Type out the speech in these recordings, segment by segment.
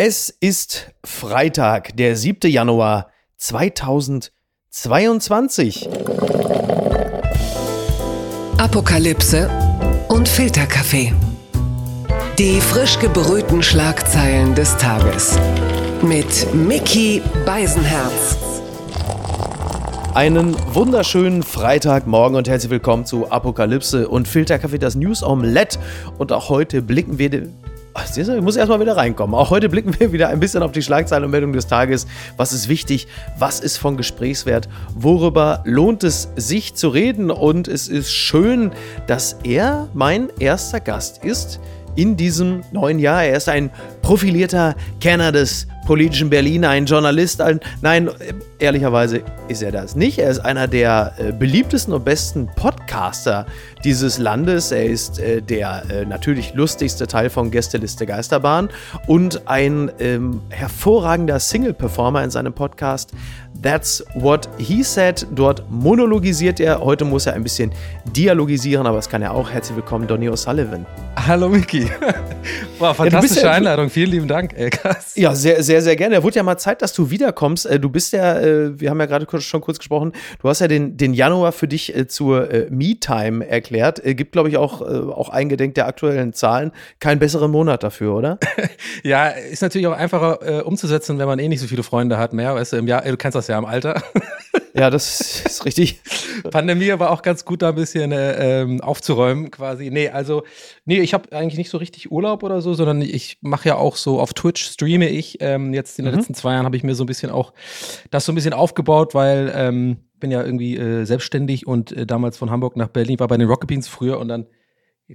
Es ist Freitag, der 7. Januar 2022. Apokalypse und Filterkaffee. Die frisch gebrühten Schlagzeilen des Tages. Mit Mickey Beisenherz. Einen wunderschönen Freitagmorgen und herzlich willkommen zu Apokalypse und Filterkaffee, das News Omelette. Und auch heute blicken wir Siehst du, ich muss erstmal wieder reinkommen. Auch heute blicken wir wieder ein bisschen auf die Schlagzeilen und Meldungen des Tages. Was ist wichtig? Was ist von Gesprächswert? Worüber lohnt es sich zu reden? Und es ist schön, dass er mein erster Gast ist in diesem neuen Jahr. Er ist ein profilierter Kenner des politischen Berlin, ein Journalist, ein, nein, ehrlicherweise ist er das nicht. Er ist einer der äh, beliebtesten und besten Podcaster dieses Landes. Er ist äh, der äh, natürlich lustigste Teil von Gästeliste Geisterbahn und ein ähm, hervorragender Single-Performer in seinem Podcast That's What He Said. Dort monologisiert er. Heute muss er ein bisschen dialogisieren, aber das kann er auch. Herzlich willkommen, Donny O'Sullivan. Hallo Miki. Wow, fantastische ja, Einladung. Vielen lieben Dank, ey, krass. Ja, sehr, sehr, sehr gerne. Er wurde ja mal Zeit, dass du wiederkommst. Äh, du bist ja, äh, wir haben ja gerade schon kurz gesprochen, du hast ja den, den Januar für dich äh, zur Me-Time erklärt. Gibt, glaube ich, auch, auch eingedenk der aktuellen Zahlen keinen besseren Monat dafür, oder? ja, ist natürlich auch einfacher umzusetzen, wenn man eh nicht so viele Freunde hat mehr. Weißt du, im Jahr, du kennst das ja im Alter. Ja, das ist richtig. Pandemie war auch ganz gut, da ein bisschen äh, ähm, aufzuräumen quasi. Nee, also, nee, ich habe eigentlich nicht so richtig Urlaub oder so, sondern ich mache ja auch so auf Twitch, streame ich. Ähm, jetzt in den mhm. letzten zwei Jahren habe ich mir so ein bisschen auch das so ein bisschen aufgebaut, weil ähm, bin ja irgendwie äh, selbstständig und äh, damals von Hamburg nach Berlin, war bei den Rocket Beans früher und dann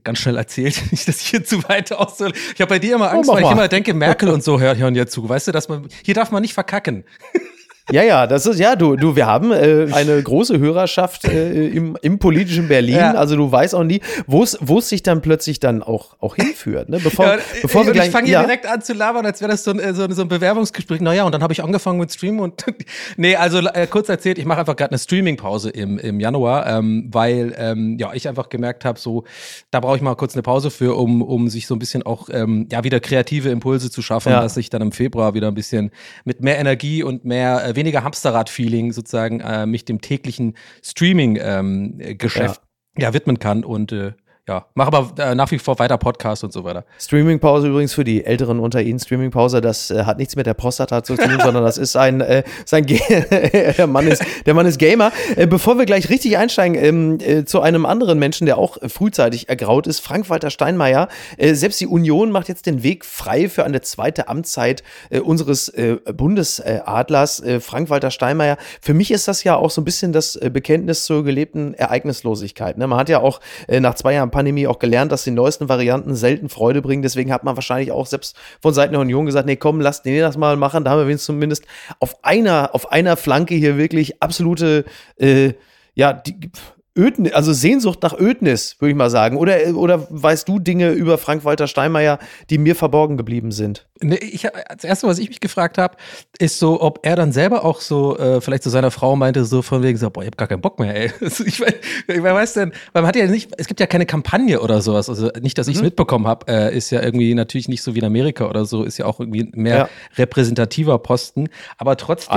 ganz schnell erzählt, nicht, dass ich hier zu weit aushole. Ich habe bei dir immer Angst, oh, weil ich immer denke, Merkel und so hören ja zu. Weißt du, dass man, hier darf man nicht verkacken. Ja, ja, das ist, ja, du, du, wir haben äh, eine große Hörerschaft äh, im, im politischen Berlin. Ja. Also du weißt auch nie, wo es sich dann plötzlich dann auch, auch hinführt. Ne? Bevor, ja, bevor wir gleich, ich fange hier ja. direkt an zu labern, als wäre das so ein, äh, so, so ein Bewerbungsgespräch. Naja, und dann habe ich angefangen mit Streamen und nee, also äh, kurz erzählt, ich mache einfach gerade eine Streaming-Pause im, im Januar, ähm, weil ähm, ja, ich einfach gemerkt habe, so, da brauche ich mal kurz eine Pause für, um, um sich so ein bisschen auch ähm, ja, wieder kreative Impulse zu schaffen, dass ich dann im Februar wieder ein bisschen mit mehr Energie und mehr äh, weniger Hamsterrad-Feeling sozusagen äh, mich dem täglichen Streaming-Geschäft ähm, ja. ja. widmen kann und äh, ja, mach aber äh, nach wie vor weiter Podcast und so weiter. Streamingpause übrigens für die Älteren unter Ihnen. Streamingpause, das äh, hat nichts mit der Prostata zu tun, sondern das ist ein, äh, sein der, Mann ist, der Mann ist Gamer. Äh, bevor wir gleich richtig einsteigen ähm, äh, zu einem anderen Menschen, der auch frühzeitig ergraut ist, Frank-Walter Steinmeier. Äh, selbst die Union macht jetzt den Weg frei für eine zweite Amtszeit unseres Bundesadlers, Frank-Walter Steinmeier. Für mich ist das ja auch so ein bisschen das Bekenntnis zur gelebten Ereignislosigkeit. Ne? Man hat ja auch nach zwei Jahren Pandemie auch gelernt, dass die neuesten Varianten selten Freude bringen. Deswegen hat man wahrscheinlich auch selbst von Seiten der Union gesagt, nee, komm, lasst den das mal machen. Da haben wir zumindest auf einer, auf einer Flanke hier wirklich absolute, äh, ja, die, Ödnis, also Sehnsucht nach Ödnis, würde ich mal sagen. Oder, oder weißt du Dinge über Frank-Walter Steinmeier, die mir verborgen geblieben sind? Nee, ich, das erste, was ich mich gefragt habe, ist so, ob er dann selber auch so, äh, vielleicht zu seiner Frau meinte, so von wegen so, boah, ich hab gar keinen Bock mehr, ey. ich, weiß, wer weiß denn, weil man hat ja nicht, es gibt ja keine Kampagne oder sowas. Also nicht, dass ich es mhm. mitbekommen habe, äh, ist ja irgendwie natürlich nicht so wie in Amerika oder so, ist ja auch irgendwie mehr ja. repräsentativer Posten. Aber trotzdem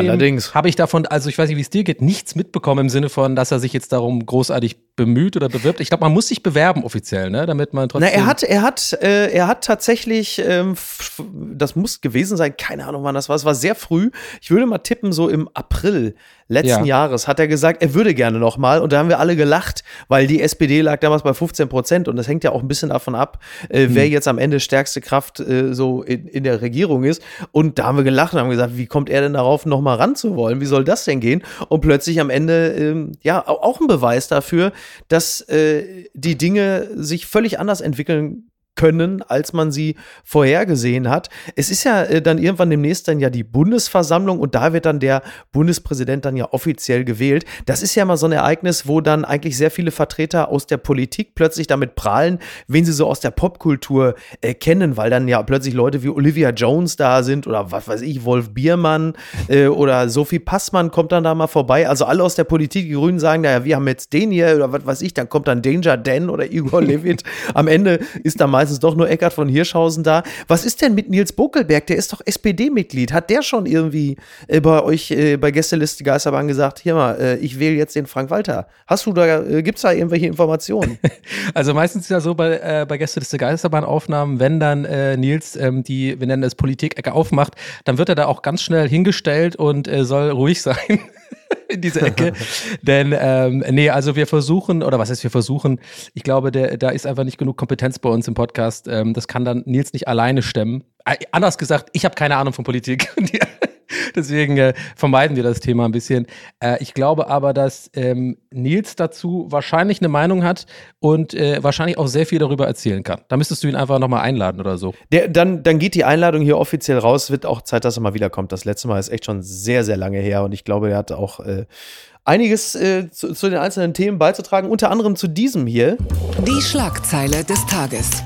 habe ich davon, also ich weiß nicht, wie es dir geht, nichts mitbekommen im Sinne von, dass er sich jetzt darum groß großartig bemüht oder bewirbt. Ich glaube, man muss sich bewerben offiziell, ne, damit man trotzdem. Na, er hat, er hat, äh, er hat tatsächlich, ähm, das muss gewesen sein, keine Ahnung, wann das war. Es war sehr früh. Ich würde mal tippen, so im April letzten ja. Jahres hat er gesagt, er würde gerne noch mal. Und da haben wir alle gelacht, weil die SPD lag damals bei 15 Prozent. Und das hängt ja auch ein bisschen davon ab, äh, wer hm. jetzt am Ende stärkste Kraft äh, so in, in, der Regierung ist. Und da haben wir gelacht und haben gesagt, wie kommt er denn darauf, noch mal ranzuwollen? Wie soll das denn gehen? Und plötzlich am Ende, ähm, ja, auch ein Beweis dafür, dass äh, die Dinge sich völlig anders entwickeln können, als man sie vorhergesehen hat. Es ist ja äh, dann irgendwann demnächst dann ja die Bundesversammlung und da wird dann der Bundespräsident dann ja offiziell gewählt. Das ist ja mal so ein Ereignis, wo dann eigentlich sehr viele Vertreter aus der Politik plötzlich damit prahlen, wen sie so aus der Popkultur äh, kennen, weil dann ja plötzlich Leute wie Olivia Jones da sind oder was weiß ich, Wolf Biermann äh, oder Sophie Passmann kommt dann da mal vorbei. Also alle aus der Politik, die Grünen sagen, naja, wir haben jetzt den hier oder was weiß ich, dann kommt dann Danger Dan oder Igor Levit. Am Ende ist da meist meistens doch nur Eckhard von Hirschhausen da. Was ist denn mit Nils Buckelberg? Der ist doch SPD-Mitglied. Hat der schon irgendwie äh, bei euch äh, bei Gästeliste Geisterbahn gesagt, hier mal, äh, ich wähle jetzt den Frank Walter? Hast du da, äh, gibt's da irgendwelche Informationen? also meistens ist ja so bei, äh, bei Gästeliste Geisterbahn-Aufnahmen, wenn dann äh, Nils ähm, die, wir nennen es Politik-Ecke aufmacht, dann wird er da auch ganz schnell hingestellt und äh, soll ruhig sein. in dieser Ecke. Denn, ähm, nee, also wir versuchen, oder was heißt wir versuchen, ich glaube, der, da ist einfach nicht genug Kompetenz bei uns im Podcast. Ähm, das kann dann Nils nicht alleine stemmen. Äh, anders gesagt, ich habe keine Ahnung von Politik. Deswegen äh, vermeiden wir das Thema ein bisschen. Äh, ich glaube aber, dass ähm, Nils dazu wahrscheinlich eine Meinung hat und äh, wahrscheinlich auch sehr viel darüber erzählen kann. Da müsstest du ihn einfach nochmal einladen oder so. Der, dann, dann geht die Einladung hier offiziell raus. Wird auch Zeit, dass er mal wiederkommt. Das letzte Mal ist echt schon sehr, sehr lange her und ich glaube, er hat auch äh, einiges äh, zu, zu den einzelnen Themen beizutragen, unter anderem zu diesem hier. Die Schlagzeile des Tages.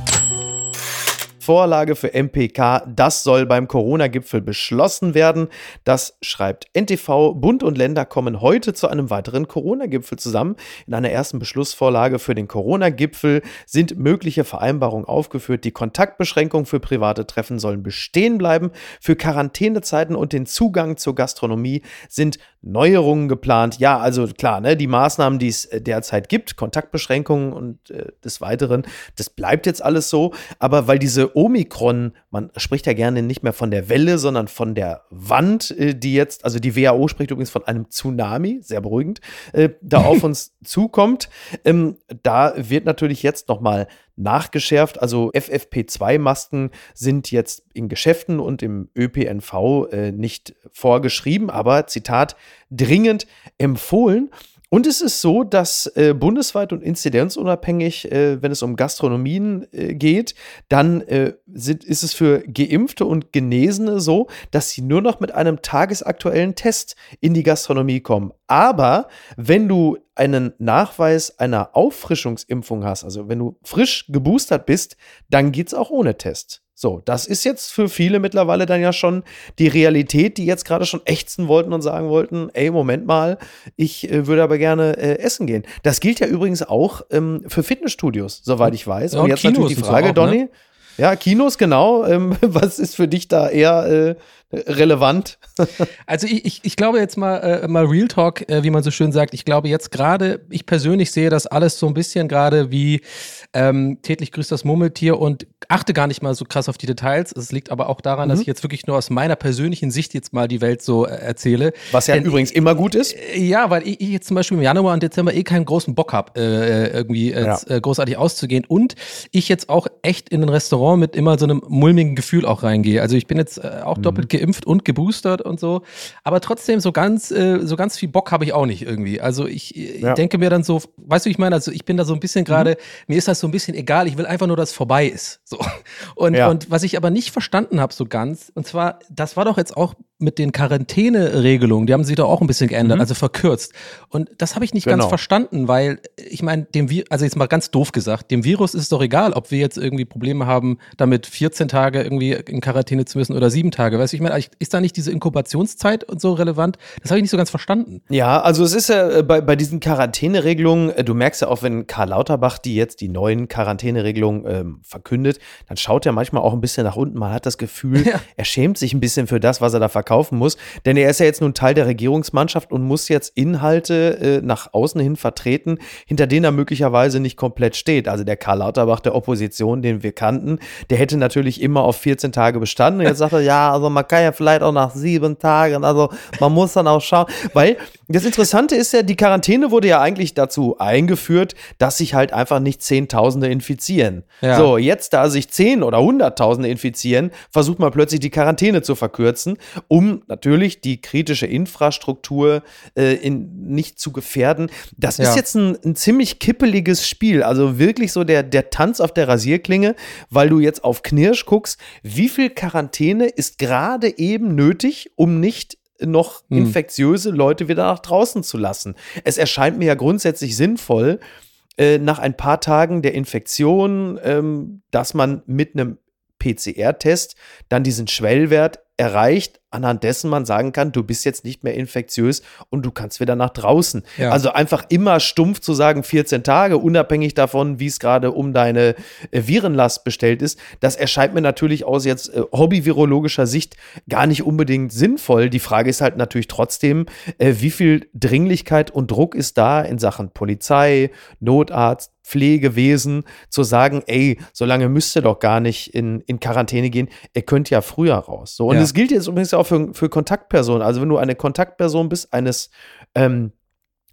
Vorlage für MPK. Das soll beim Corona-Gipfel beschlossen werden. Das schreibt NTV. Bund und Länder kommen heute zu einem weiteren Corona-Gipfel zusammen. In einer ersten Beschlussvorlage für den Corona-Gipfel sind mögliche Vereinbarungen aufgeführt. Die Kontaktbeschränkungen für private Treffen sollen bestehen bleiben. Für Quarantänezeiten und den Zugang zur Gastronomie sind Neuerungen geplant. Ja, also klar, ne, die Maßnahmen, die es äh, derzeit gibt, Kontaktbeschränkungen und äh, des Weiteren, das bleibt jetzt alles so. Aber weil diese Omikron, man spricht ja gerne nicht mehr von der Welle, sondern von der Wand, äh, die jetzt, also die WHO spricht übrigens von einem Tsunami, sehr beruhigend, äh, da auf uns zukommt. Ähm, da wird natürlich jetzt nochmal nachgeschärft. Also FFP2-Masken sind jetzt in Geschäften und im ÖPNV äh, nicht vorgeschrieben, aber Zitat, dringend empfohlen. Und es ist so, dass äh, bundesweit und inzidenzunabhängig, äh, wenn es um Gastronomien äh, geht, dann äh, sind, ist es für Geimpfte und Genesene so, dass sie nur noch mit einem tagesaktuellen Test in die Gastronomie kommen. Aber wenn du einen Nachweis einer Auffrischungsimpfung hast, also wenn du frisch geboostert bist, dann geht es auch ohne Test. So, das ist jetzt für viele mittlerweile dann ja schon die Realität, die jetzt gerade schon ächzen wollten und sagen wollten, ey, Moment mal, ich äh, würde aber gerne äh, essen gehen. Das gilt ja übrigens auch ähm, für Fitnessstudios, soweit ich weiß. Ja, und, jetzt Kinos natürlich die Frage, so auch, Donny. Ne? Ja, Kinos, genau. Ähm, was ist für dich da eher äh, relevant? also ich, ich, ich glaube jetzt mal, äh, mal Real Talk, äh, wie man so schön sagt, ich glaube jetzt gerade, ich persönlich sehe das alles so ein bisschen gerade wie ähm, täglich grüßt das Murmeltier und achte gar nicht mal so krass auf die Details. Es liegt aber auch daran, mhm. dass ich jetzt wirklich nur aus meiner persönlichen Sicht jetzt mal die Welt so äh, erzähle. Was ja Denn, übrigens immer gut ist. Äh, ja, weil ich, ich, jetzt zum Beispiel im Januar und Dezember eh keinen großen Bock habe, äh, äh, irgendwie ja. großartig auszugehen und ich jetzt auch echt in ein Restaurant mit immer so einem mulmigen Gefühl auch reingehe. Also ich bin jetzt auch mhm. doppelt geimpft und geboostert und so, aber trotzdem so ganz, so ganz viel Bock habe ich auch nicht irgendwie. Also ich, ich ja. denke mir dann so, weißt du, ich meine, also ich bin da so ein bisschen gerade, mhm. mir ist das so ein bisschen egal. Ich will einfach nur, dass es vorbei ist. So. Und, ja. und was ich aber nicht verstanden habe so ganz, und zwar, das war doch jetzt auch mit den Quarantäneregelungen, die haben sich doch auch ein bisschen geändert, mhm. also verkürzt. Und das habe ich nicht genau. ganz verstanden, weil ich meine, dem Vi also jetzt mal ganz doof gesagt, dem Virus ist es doch egal, ob wir jetzt irgendwie Probleme haben, damit 14 Tage irgendwie in Quarantäne zu müssen oder sieben Tage. Weißt du, ich meine, ist da nicht diese Inkubationszeit und so relevant? Das habe ich nicht so ganz verstanden. Ja, also es ist ja äh, bei, bei diesen Quarantäneregelungen, äh, du merkst ja auch, wenn Karl Lauterbach die jetzt die neuen Quarantäneregelungen ähm, verkündet, dann schaut er manchmal auch ein bisschen nach unten. Man hat das Gefühl, ja. er schämt sich ein bisschen für das, was er da verkauft verkaufen muss. Denn er ist ja jetzt nun Teil der Regierungsmannschaft und muss jetzt Inhalte äh, nach außen hin vertreten, hinter denen er möglicherweise nicht komplett steht. Also der Karl Lauterbach der Opposition, den wir kannten, der hätte natürlich immer auf 14 Tage bestanden. Und jetzt sagt er, ja, also man kann ja vielleicht auch nach sieben Tagen, also man muss dann auch schauen. Weil das Interessante ist ja, die Quarantäne wurde ja eigentlich dazu eingeführt, dass sich halt einfach nicht Zehntausende infizieren. Ja. So, jetzt da sich Zehn oder Hunderttausende infizieren, versucht man plötzlich die Quarantäne zu verkürzen, um um natürlich die kritische Infrastruktur äh, in, nicht zu gefährden. Das ja. ist jetzt ein, ein, ziemlich kippeliges Spiel. Also wirklich so der, der Tanz auf der Rasierklinge, weil du jetzt auf Knirsch guckst, wie viel Quarantäne ist gerade eben nötig, um nicht noch hm. infektiöse Leute wieder nach draußen zu lassen. Es erscheint mir ja grundsätzlich sinnvoll, äh, nach ein paar Tagen der Infektion, ähm, dass man mit einem PCR-Test dann diesen Schwellwert erreicht, anhand dessen man sagen kann, du bist jetzt nicht mehr infektiös und du kannst wieder nach draußen. Ja. Also einfach immer stumpf zu sagen, 14 Tage, unabhängig davon, wie es gerade um deine äh, Virenlast bestellt ist, das erscheint mir natürlich aus jetzt äh, hobbyvirologischer Sicht gar nicht unbedingt sinnvoll. Die Frage ist halt natürlich trotzdem, äh, wie viel Dringlichkeit und Druck ist da in Sachen Polizei, Notarzt, Pflegewesen zu sagen, ey, so lange müsst ihr doch gar nicht in, in Quarantäne gehen, ihr könnt ja früher raus. So, und es gilt jetzt übrigens auch für, für Kontaktpersonen. Also wenn du eine Kontaktperson bist, eines ähm,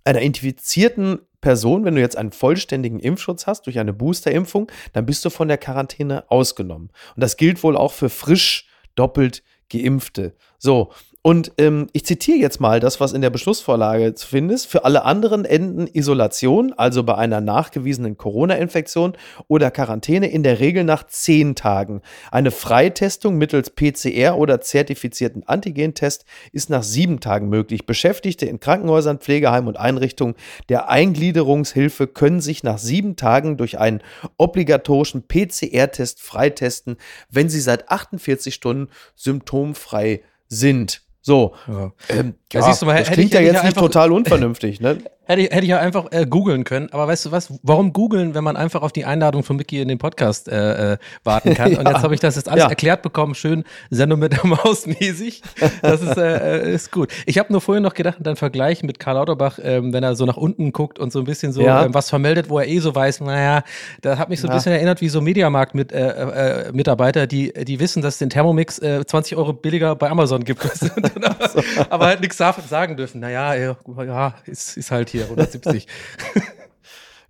einer infizierten Person, wenn du jetzt einen vollständigen Impfschutz hast durch eine Boosterimpfung, dann bist du von der Quarantäne ausgenommen. Und das gilt wohl auch für frisch doppelt Geimpfte. So, und ähm, ich zitiere jetzt mal das, was in der Beschlussvorlage zu finden ist. Für alle anderen enden Isolation, also bei einer nachgewiesenen Corona-Infektion oder Quarantäne, in der Regel nach zehn Tagen. Eine Freitestung mittels PCR oder zertifizierten Antigentest ist nach sieben Tagen möglich. Beschäftigte in Krankenhäusern, Pflegeheimen und Einrichtungen der Eingliederungshilfe können sich nach sieben Tagen durch einen obligatorischen PCR-Test freitesten, wenn sie seit 48 Stunden symptomfrei sind. So. Ja. Ähm, ja, siehst du mal, das klingt ja jetzt nicht total unvernünftig, ne? Hätte ich, hätte ich ja einfach äh, googeln können. Aber weißt du was? Warum googeln, wenn man einfach auf die Einladung von Mickey in den Podcast äh, äh, warten kann? ja. Und jetzt habe ich das jetzt alles ja. erklärt bekommen. Schön Sendung mit der Maus mäßig. Das ist, äh, äh, ist gut. Ich habe nur vorhin noch gedacht, dann Vergleich mit Karl Lauterbach, ähm, wenn er so nach unten guckt und so ein bisschen so ja. ähm, was vermeldet, wo er eh so weiß, naja, da hat mich so ein bisschen erinnert wie so Mediamarkt-Mitarbeiter, mit, äh, äh, die, die wissen, dass es den Thermomix 20 Euro billiger bei Amazon gibt. aber, aber halt nichts sagen dürfen. Naja, ja, ist, ist halt hier hier, 170.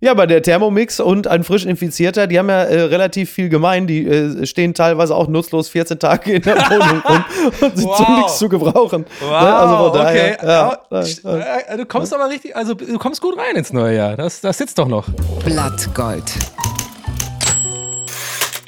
Ja, aber der Thermomix und ein frisch Infizierter, die haben ja äh, relativ viel gemein. Die äh, stehen teilweise auch nutzlos 14 Tage in der Wohnung rum und sind wow. zu nichts zu gebrauchen. Wow, ne? also daher, okay. Ja, ja, ja. Du kommst aber richtig, also du kommst gut rein ins neue Jahr. Das, das sitzt doch noch. Blattgold.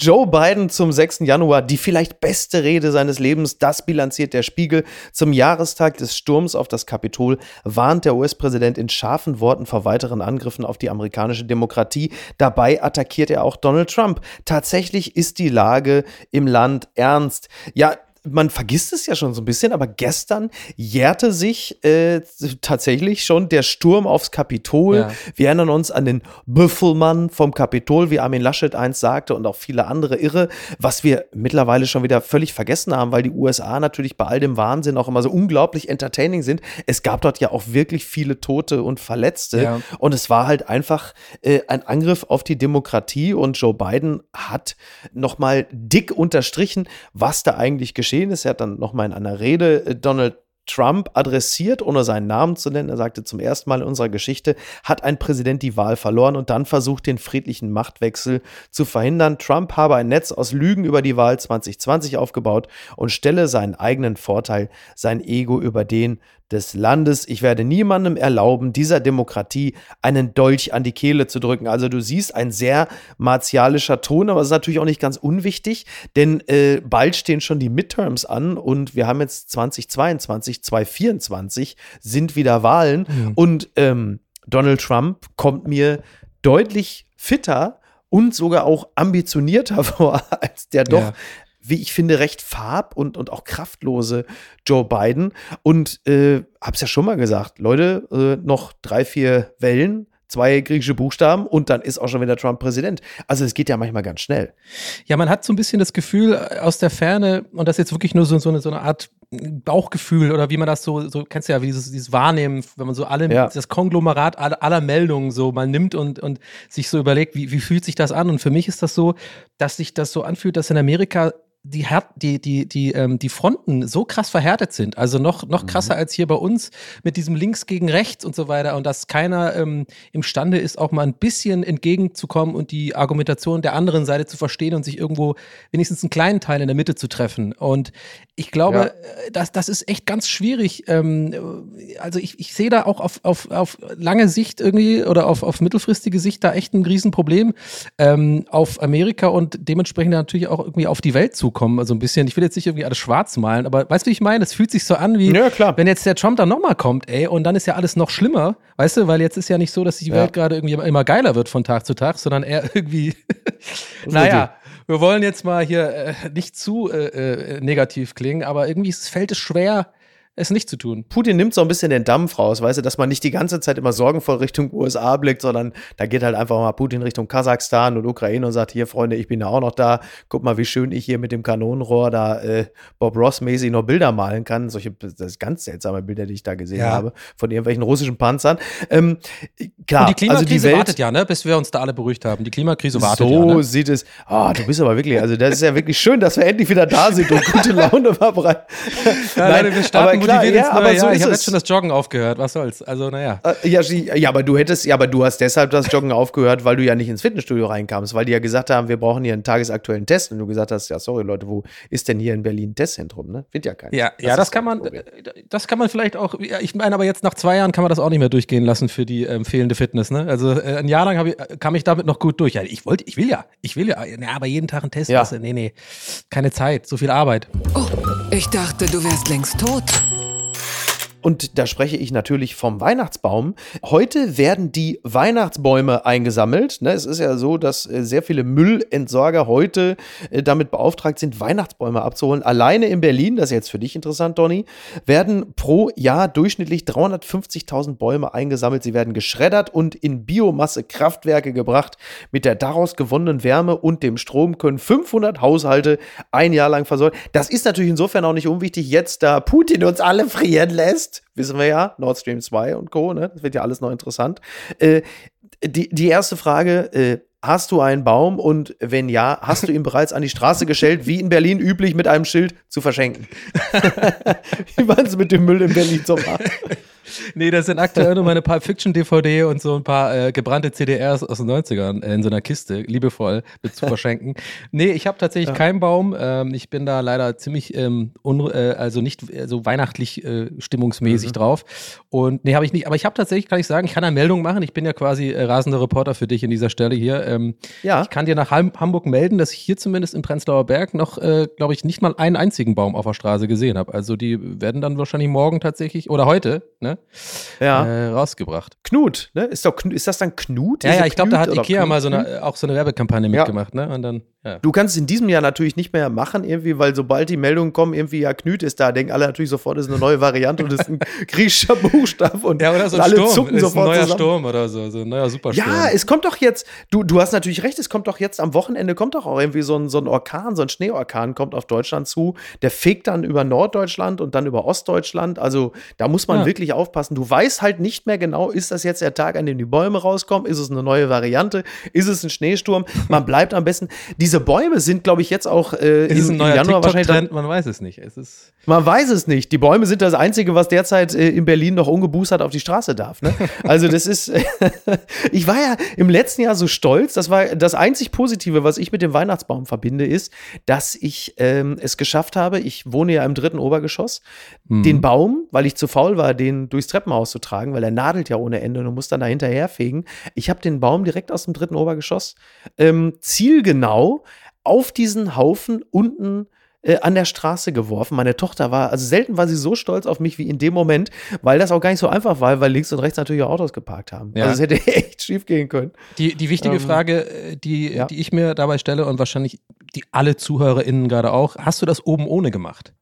Joe Biden zum 6. Januar, die vielleicht beste Rede seines Lebens, das bilanziert der Spiegel. Zum Jahrestag des Sturms auf das Kapitol warnt der US-Präsident in scharfen Worten vor weiteren Angriffen auf die amerikanische Demokratie. Dabei attackiert er auch Donald Trump. Tatsächlich ist die Lage im Land ernst. Ja, man vergisst es ja schon so ein bisschen, aber gestern jährte sich äh, tatsächlich schon der Sturm aufs Kapitol. Ja. Wir erinnern uns an den Büffelmann vom Kapitol, wie Armin Laschet einst sagte und auch viele andere Irre, was wir mittlerweile schon wieder völlig vergessen haben, weil die USA natürlich bei all dem Wahnsinn auch immer so unglaublich entertaining sind. Es gab dort ja auch wirklich viele Tote und Verletzte ja. und es war halt einfach äh, ein Angriff auf die Demokratie und Joe Biden hat nochmal dick unterstrichen, was da eigentlich geschieht geschehen ist. Er hat dann nochmal in einer Rede äh, Donald Trump adressiert, ohne seinen Namen zu nennen. Er sagte zum ersten Mal in unserer Geschichte, hat ein Präsident die Wahl verloren und dann versucht, den friedlichen Machtwechsel zu verhindern. Trump habe ein Netz aus Lügen über die Wahl 2020 aufgebaut und stelle seinen eigenen Vorteil, sein Ego über den des Landes. Ich werde niemandem erlauben, dieser Demokratie einen Dolch an die Kehle zu drücken. Also du siehst ein sehr martialischer Ton, aber es ist natürlich auch nicht ganz unwichtig, denn äh, bald stehen schon die Midterms an und wir haben jetzt 2022, 2024 sind wieder Wahlen mhm. und ähm, Donald Trump kommt mir deutlich fitter und sogar auch ambitionierter vor als der doch ja wie ich finde, recht farb- und, und auch kraftlose Joe Biden. Und äh, hab's ja schon mal gesagt, Leute, äh, noch drei, vier Wellen, zwei griechische Buchstaben und dann ist auch schon wieder Trump Präsident. Also es geht ja manchmal ganz schnell. Ja, man hat so ein bisschen das Gefühl äh, aus der Ferne, und das ist jetzt wirklich nur so, so, eine, so eine Art Bauchgefühl oder wie man das so, so kennst du ja, wie dieses, dieses Wahrnehmen, wenn man so alle, ja. das Konglomerat aller, aller, Meldungen so mal nimmt und, und sich so überlegt, wie, wie fühlt sich das an? Und für mich ist das so, dass sich das so anfühlt, dass in Amerika die, die, die, die, ähm, die Fronten so krass verhärtet sind, also noch, noch krasser mhm. als hier bei uns mit diesem Links gegen Rechts und so weiter und dass keiner ähm, imstande ist, auch mal ein bisschen entgegenzukommen und die Argumentation der anderen Seite zu verstehen und sich irgendwo wenigstens einen kleinen Teil in der Mitte zu treffen. Und ich glaube, ja. Äh, das, das ist echt ganz schwierig. Ähm, also ich, ich sehe da auch auf, auf, auf lange Sicht irgendwie oder auf, auf mittelfristige Sicht da echt ein Riesenproblem ähm, auf Amerika und dementsprechend natürlich auch irgendwie auf die Welt zu zukommen. Also ein bisschen, ich will jetzt nicht irgendwie alles schwarz malen, aber weißt du, wie ich meine? Es fühlt sich so an, wie ja, wenn jetzt der Trump dann nochmal kommt, ey, und dann ist ja alles noch schlimmer, weißt du, weil jetzt ist ja nicht so, dass die Welt ja. gerade irgendwie immer geiler wird von Tag zu Tag, sondern eher irgendwie, naja, wir wollen jetzt mal hier äh, nicht zu äh, äh, negativ klingen, aber irgendwie fällt es schwer, es nicht zu tun. Putin nimmt so ein bisschen den Dampf raus, weißt du, dass man nicht die ganze Zeit immer sorgenvoll Richtung USA blickt, sondern da geht halt einfach mal Putin Richtung Kasachstan und Ukraine und sagt, hier Freunde, ich bin da auch noch da, guck mal, wie schön ich hier mit dem Kanonenrohr da äh, Bob Ross-mäßig noch Bilder malen kann. Solche das ganz seltsame Bilder, die ich da gesehen ja. habe, von irgendwelchen russischen Panzern. Ähm, klar, und die Klimakrise also die Welt, wartet ja, ne, bis wir uns da alle beruhigt haben. Die Klimakrise wartet so ja. So ne? sieht es. Ah, oh, du bist aber wirklich, also das ist ja wirklich schön, dass wir endlich wieder da sind und gute Laune verbreiten. Ja, Nein, Leute, wir starten aber klar, ja, aber so ich habe jetzt schon das Joggen aufgehört, was soll's? Also, naja. Äh, ja, ja, aber du hättest, ja, aber du hast deshalb das Joggen aufgehört, weil du ja nicht ins Fitnessstudio reinkamst, weil die ja gesagt haben, wir brauchen hier einen tagesaktuellen Test und du gesagt hast, ja, sorry Leute, wo ist denn hier in Berlin ein Testzentrum, ne? Findet ja keiner. Ja, das ja, das kann man, das kann man vielleicht auch, ja, ich meine, aber jetzt nach zwei Jahren kann man das auch nicht mehr durchgehen lassen für die ähm, fehlende Fitness, ne? Also äh, ein Jahr lang ich, kam ich damit noch gut durch. Ja, ich wollte, ich will ja, ich will ja, ja aber jeden Tag ein Test, ja. nee, nee, keine Zeit, so viel Arbeit. Oh, ich dachte, du wärst längst tot. Und da spreche ich natürlich vom Weihnachtsbaum. Heute werden die Weihnachtsbäume eingesammelt. Ne, es ist ja so, dass äh, sehr viele Müllentsorger heute äh, damit beauftragt sind, Weihnachtsbäume abzuholen. Alleine in Berlin, das ist jetzt für dich interessant, Donny, werden pro Jahr durchschnittlich 350.000 Bäume eingesammelt. Sie werden geschreddert und in Biomassekraftwerke gebracht. Mit der daraus gewonnenen Wärme und dem Strom können 500 Haushalte ein Jahr lang versorgt. Das ist natürlich insofern auch nicht unwichtig, jetzt da Putin uns alle frieren lässt jetzt, wissen wir ja, Nord Stream 2 und Co., ne? Das wird ja alles noch interessant. Äh, die, die erste Frage, äh, hast du einen Baum und wenn ja, hast du ihn bereits an die Straße gestellt, wie in Berlin üblich mit einem Schild zu verschenken? wie waren es mit dem Müll in Berlin so machen? Nee, das sind aktuell nur meine Pulp Fiction DVD und so ein paar äh, gebrannte CDRs aus den 90ern äh, in so einer Kiste, liebevoll mit zu verschenken. nee, ich habe tatsächlich ja. keinen Baum. Ähm, ich bin da leider ziemlich, ähm, äh, also nicht äh, so weihnachtlich äh, stimmungsmäßig mhm. drauf. Und nee, habe ich nicht. Aber ich habe tatsächlich, kann ich sagen, ich kann eine Meldung machen. Ich bin ja quasi äh, rasender Reporter für dich in dieser Stelle hier. Ähm, ja. Ich kann dir nach Ham Hamburg melden, dass ich hier zumindest in Prenzlauer Berg noch, äh, glaube ich, nicht mal einen einzigen Baum auf der Straße gesehen habe. Also die werden dann wahrscheinlich morgen tatsächlich oder heute, ne? ja. äh, rausgebracht. Knut, ne? Ist, doch, ist das dann Knut? Ja, ja, ich glaube, da hat Ikea Knut? mal so eine, auch so eine Werbekampagne ja. mitgemacht, ne? Und dann, ja. Du kannst es in diesem Jahr natürlich nicht mehr machen, irgendwie, weil sobald die Meldungen kommen, irgendwie, ja, Knut ist da, denken alle natürlich sofort, das ist eine neue Variante und das ist ein griechischer Buchstabe und, ja, oder so ein alle Sturm. zucken ist sofort. Ein neuer zusammen. Sturm oder so, so ein neuer Supersturm. Ja, es kommt doch jetzt, du, du hast natürlich recht, es kommt doch jetzt am Wochenende, kommt doch auch irgendwie so ein, so ein Orkan, so ein Schneeorkan kommt auf Deutschland zu. Der fegt dann über Norddeutschland und dann über Ostdeutschland. Also da muss man ja. wirklich aufpassen. Du weißt halt nicht mehr genau, ist das jetzt der Tag, an dem die Bäume rauskommen? Ist es eine neue Variante? Ist es ein Schneesturm? Man bleibt am besten. Diese Bäume sind, glaube ich, jetzt auch äh, ist im, ein Januar wahrscheinlich. Man weiß es nicht. Es ist man weiß es nicht. Die Bäume sind das Einzige, was derzeit äh, in Berlin noch ungeboostert auf die Straße darf. Ne? Also das ist, ich war ja im letzten Jahr so stolz. Das war das einzig Positive, was ich mit dem Weihnachtsbaum verbinde, ist, dass ich ähm, es geschafft habe. Ich wohne ja im dritten Obergeschoss. Mhm. Den Baum, weil ich zu faul war, den durchs Treppenhaus zu tragen, weil er nadelt ja ohne Ende und muss dann da hinterherfegen. Ich habe den Baum direkt aus dem dritten Obergeschoss ähm, zielgenau auf diesen Haufen unten äh, an der Straße geworfen. Meine Tochter war, also selten war sie so stolz auf mich wie in dem Moment, weil das auch gar nicht so einfach war, weil links und rechts natürlich auch Autos geparkt haben. Ja. Also es hätte echt schief gehen können. Die, die wichtige ähm, Frage, äh, die, ja. die ich mir dabei stelle und wahrscheinlich die alle ZuhörerInnen gerade auch, hast du das oben ohne gemacht?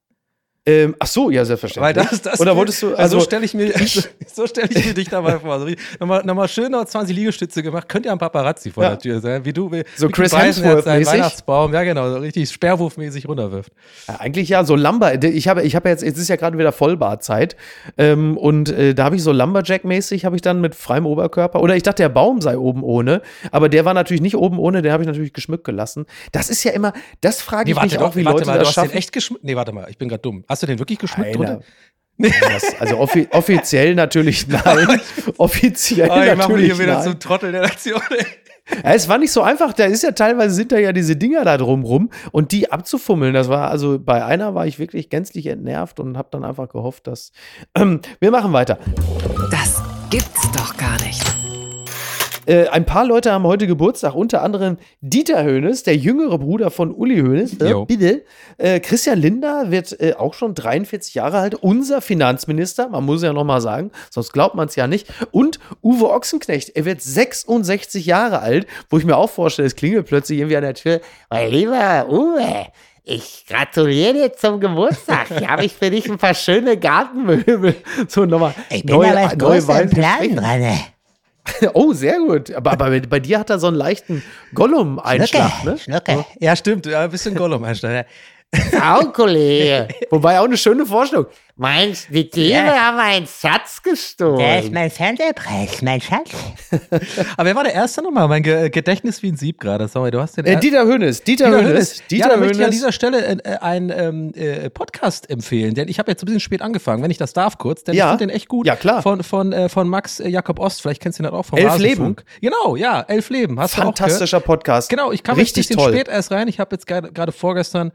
Ähm, ach so, ja, selbstverständlich. Weil das, das Oder wolltest du, also, also so stelle ich mir, so stelle ich mir dich dabei vor. Also, nochmal, nochmal schön noch 20 Liegestütze gemacht. Könnte ja ein Paparazzi vor ja. der Tür sein, wie du, wie, so Chris Hemsworth mäßig. Weihnachtsbaum, ja genau, so richtig Sperrwurfmäßig runterwirft. Ja, eigentlich ja, so Lumber. Ich habe, ich habe jetzt, jetzt ist ja gerade wieder Vollbarzeit ähm, und äh, da habe ich so Lumberjack-mäßig, habe ich dann mit freiem Oberkörper. Oder ich dachte, der Baum sei oben ohne, aber der war natürlich nicht oben ohne. Den habe ich natürlich geschmückt gelassen. Das ist ja immer, das frage nee, ich mich auch, wie warte Leute mal, das du schaffen. Den echt geschmückt? Nee, warte mal, ich bin gerade dumm. Hast du den wirklich geschmückt? drunter? Das, also offi offiziell natürlich nein. offiziell oh, ich natürlich hier wieder nein. zum Trottel der Nation. Ja, es war nicht so einfach. Da ist ja teilweise sind da ja diese Dinger da drumrum und die abzufummeln. Das war also bei einer war ich wirklich gänzlich entnervt und habe dann einfach gehofft, dass ähm, wir machen weiter. Das gibt's doch gar nicht. Äh, ein paar Leute haben heute Geburtstag, unter anderem Dieter Höhnes, der jüngere Bruder von Uli Höhnes. Äh, bitte. Äh, Christian Linder wird äh, auch schon 43 Jahre alt, unser Finanzminister, man muss ja noch mal sagen, sonst glaubt man es ja nicht. Und Uwe Ochsenknecht, er wird 66 Jahre alt, wo ich mir auch vorstelle, es klingelt plötzlich irgendwie an der Tür. Mein lieber Uwe, ich gratuliere dir zum Geburtstag. Hier habe ich für dich ein paar schöne Gartenmöbel. So nochmal. Ich bin neue, da was neue Plan dran. Oh, sehr gut. Aber, aber bei dir hat er so einen leichten Gollum-Einschlag, ne? Schnucke. Ja, stimmt. Ja, ein bisschen Gollum-Einschlag. Auch, Kollege. Wobei auch eine schöne Vorstellung. Meinst die Tiere ja. haben einen Schatz gestohlen? Der ist mein Fernsehpreis, mein Schatz. Aber wer war der Erste nochmal? Mein Ge Gedächtnis wie ein Sieb gerade. Sorry, du hast den. Äh, Dieter Hönes. Dieter, Dieter Hönes. Dieter ja, Hönes. möchte ich an dieser Stelle äh, einen ähm, äh, Podcast empfehlen, denn ich habe jetzt ein bisschen spät angefangen, wenn ich das darf kurz, denn ja. ich finde den echt gut. Ja, klar. Von, von, äh, von Max äh, Jakob Ost. Vielleicht kennst du ihn halt auch vom Elf Rasenfunk. Leben. Genau, ja, Elf Leben. Hast Fantastischer Podcast. Genau, ich kam Richtig jetzt ein bisschen toll. spät erst rein. Ich habe jetzt gerade vorgestern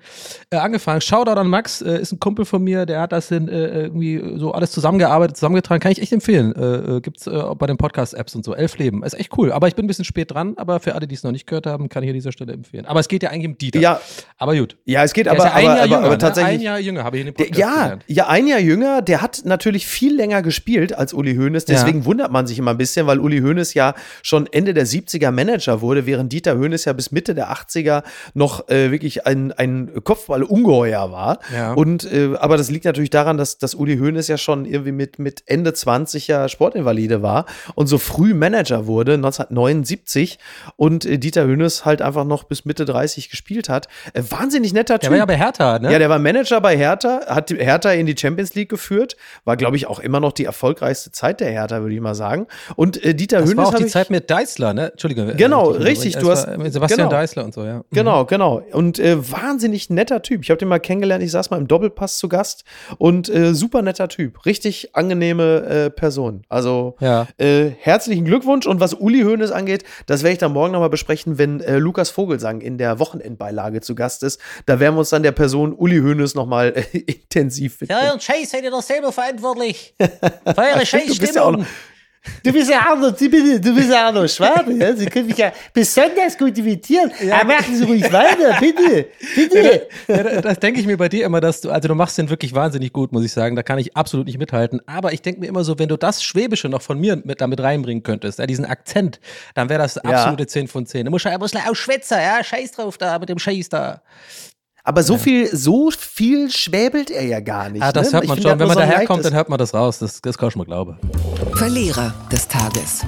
äh, angefangen. Shoutout an Max, ist ein Kumpel von mir, der hat das in, irgendwie so alles zusammengearbeitet, zusammengetragen, kann ich echt empfehlen. Äh, äh gibt's äh, bei den Podcast-Apps und so. Elf Leben. Ist echt cool. Aber ich bin ein bisschen spät dran, aber für alle, die es noch nicht gehört haben, kann ich an dieser Stelle empfehlen. Aber es geht ja eigentlich um Dieter. Ja. Aber gut. Ja, es geht aber, ja ein aber, Jahr aber, jünger, aber, tatsächlich. Ne? Ein Jahr jünger habe ich in dem Podcast der, Ja, gelernt. ja, ein Jahr jünger. Der hat natürlich viel länger gespielt als Uli Hoeneß. Deswegen ja. wundert man sich immer ein bisschen, weil Uli Hoeneß ja schon Ende der 70er Manager wurde, während Dieter Hoeneß ja bis Mitte der 80er noch äh, wirklich ein, ein Kopfball-Ungeheuer war. Ja. Und, äh, aber das liegt natürlich daran, dass, dass Uli Hoeneß ja schon irgendwie mit, mit Ende 20 ja Sportinvalide war und so früh Manager wurde, 1979, und äh, Dieter Hönes halt einfach noch bis Mitte 30 gespielt hat. Äh, wahnsinnig netter Typ. Der war ja bei Hertha, ne? Ja, der war Manager bei Hertha, hat Hertha in die Champions League geführt, war, glaube ich, auch immer noch die erfolgreichste Zeit der Hertha, würde ich mal sagen. Und äh, Dieter das Hönes. war auch die Zeit mit Deißler, ne? Entschuldigung. Äh, genau, richtig. Du hast, Sebastian genau, Deißler und so, ja. Mhm. Genau, genau. Und äh, wahnsinnig netter Typ. Ich habe den mal kennengelernt, ich saß mal im Doppelpass zu Gast und äh, super netter Typ. Richtig angenehme äh, Person. Also ja. äh, herzlichen Glückwunsch. Und was Uli Hoeneß angeht, das werde ich dann morgen nochmal besprechen, wenn äh, Lukas Vogelsang in der Wochenendbeilage zu Gast ist. Da werden wir uns dann der Person Uli Hoeneß nochmal äh, intensiv widmen. Für euren Scheiß seid ihr doch selber verantwortlich. Für eure Scheißstimmung. Du bist ja auch noch, du bist ja auch noch Schwabe, ja? Sie können mich ja besonders gut imitieren. Ja. Aber machen Sie ruhig weiter, bitte, bitte. Ja, das, das denke ich mir bei dir immer, dass du, also du machst den wirklich wahnsinnig gut, muss ich sagen. Da kann ich absolut nicht mithalten. Aber ich denke mir immer so, wenn du das Schwäbische noch von mir mit damit reinbringen könntest, ja, diesen Akzent, dann wäre das absolute ja. 10 von 10. Du musst ja auch Schwätzer, ja, scheiß drauf da, mit dem Scheiß da. Aber so viel, so viel schwäbelt er ja gar nicht. Ah, das ne? hört man schon. Wenn man so daherkommt, dann hört man das raus. Das, das kann ich mal glauben. Verlierer des Tages.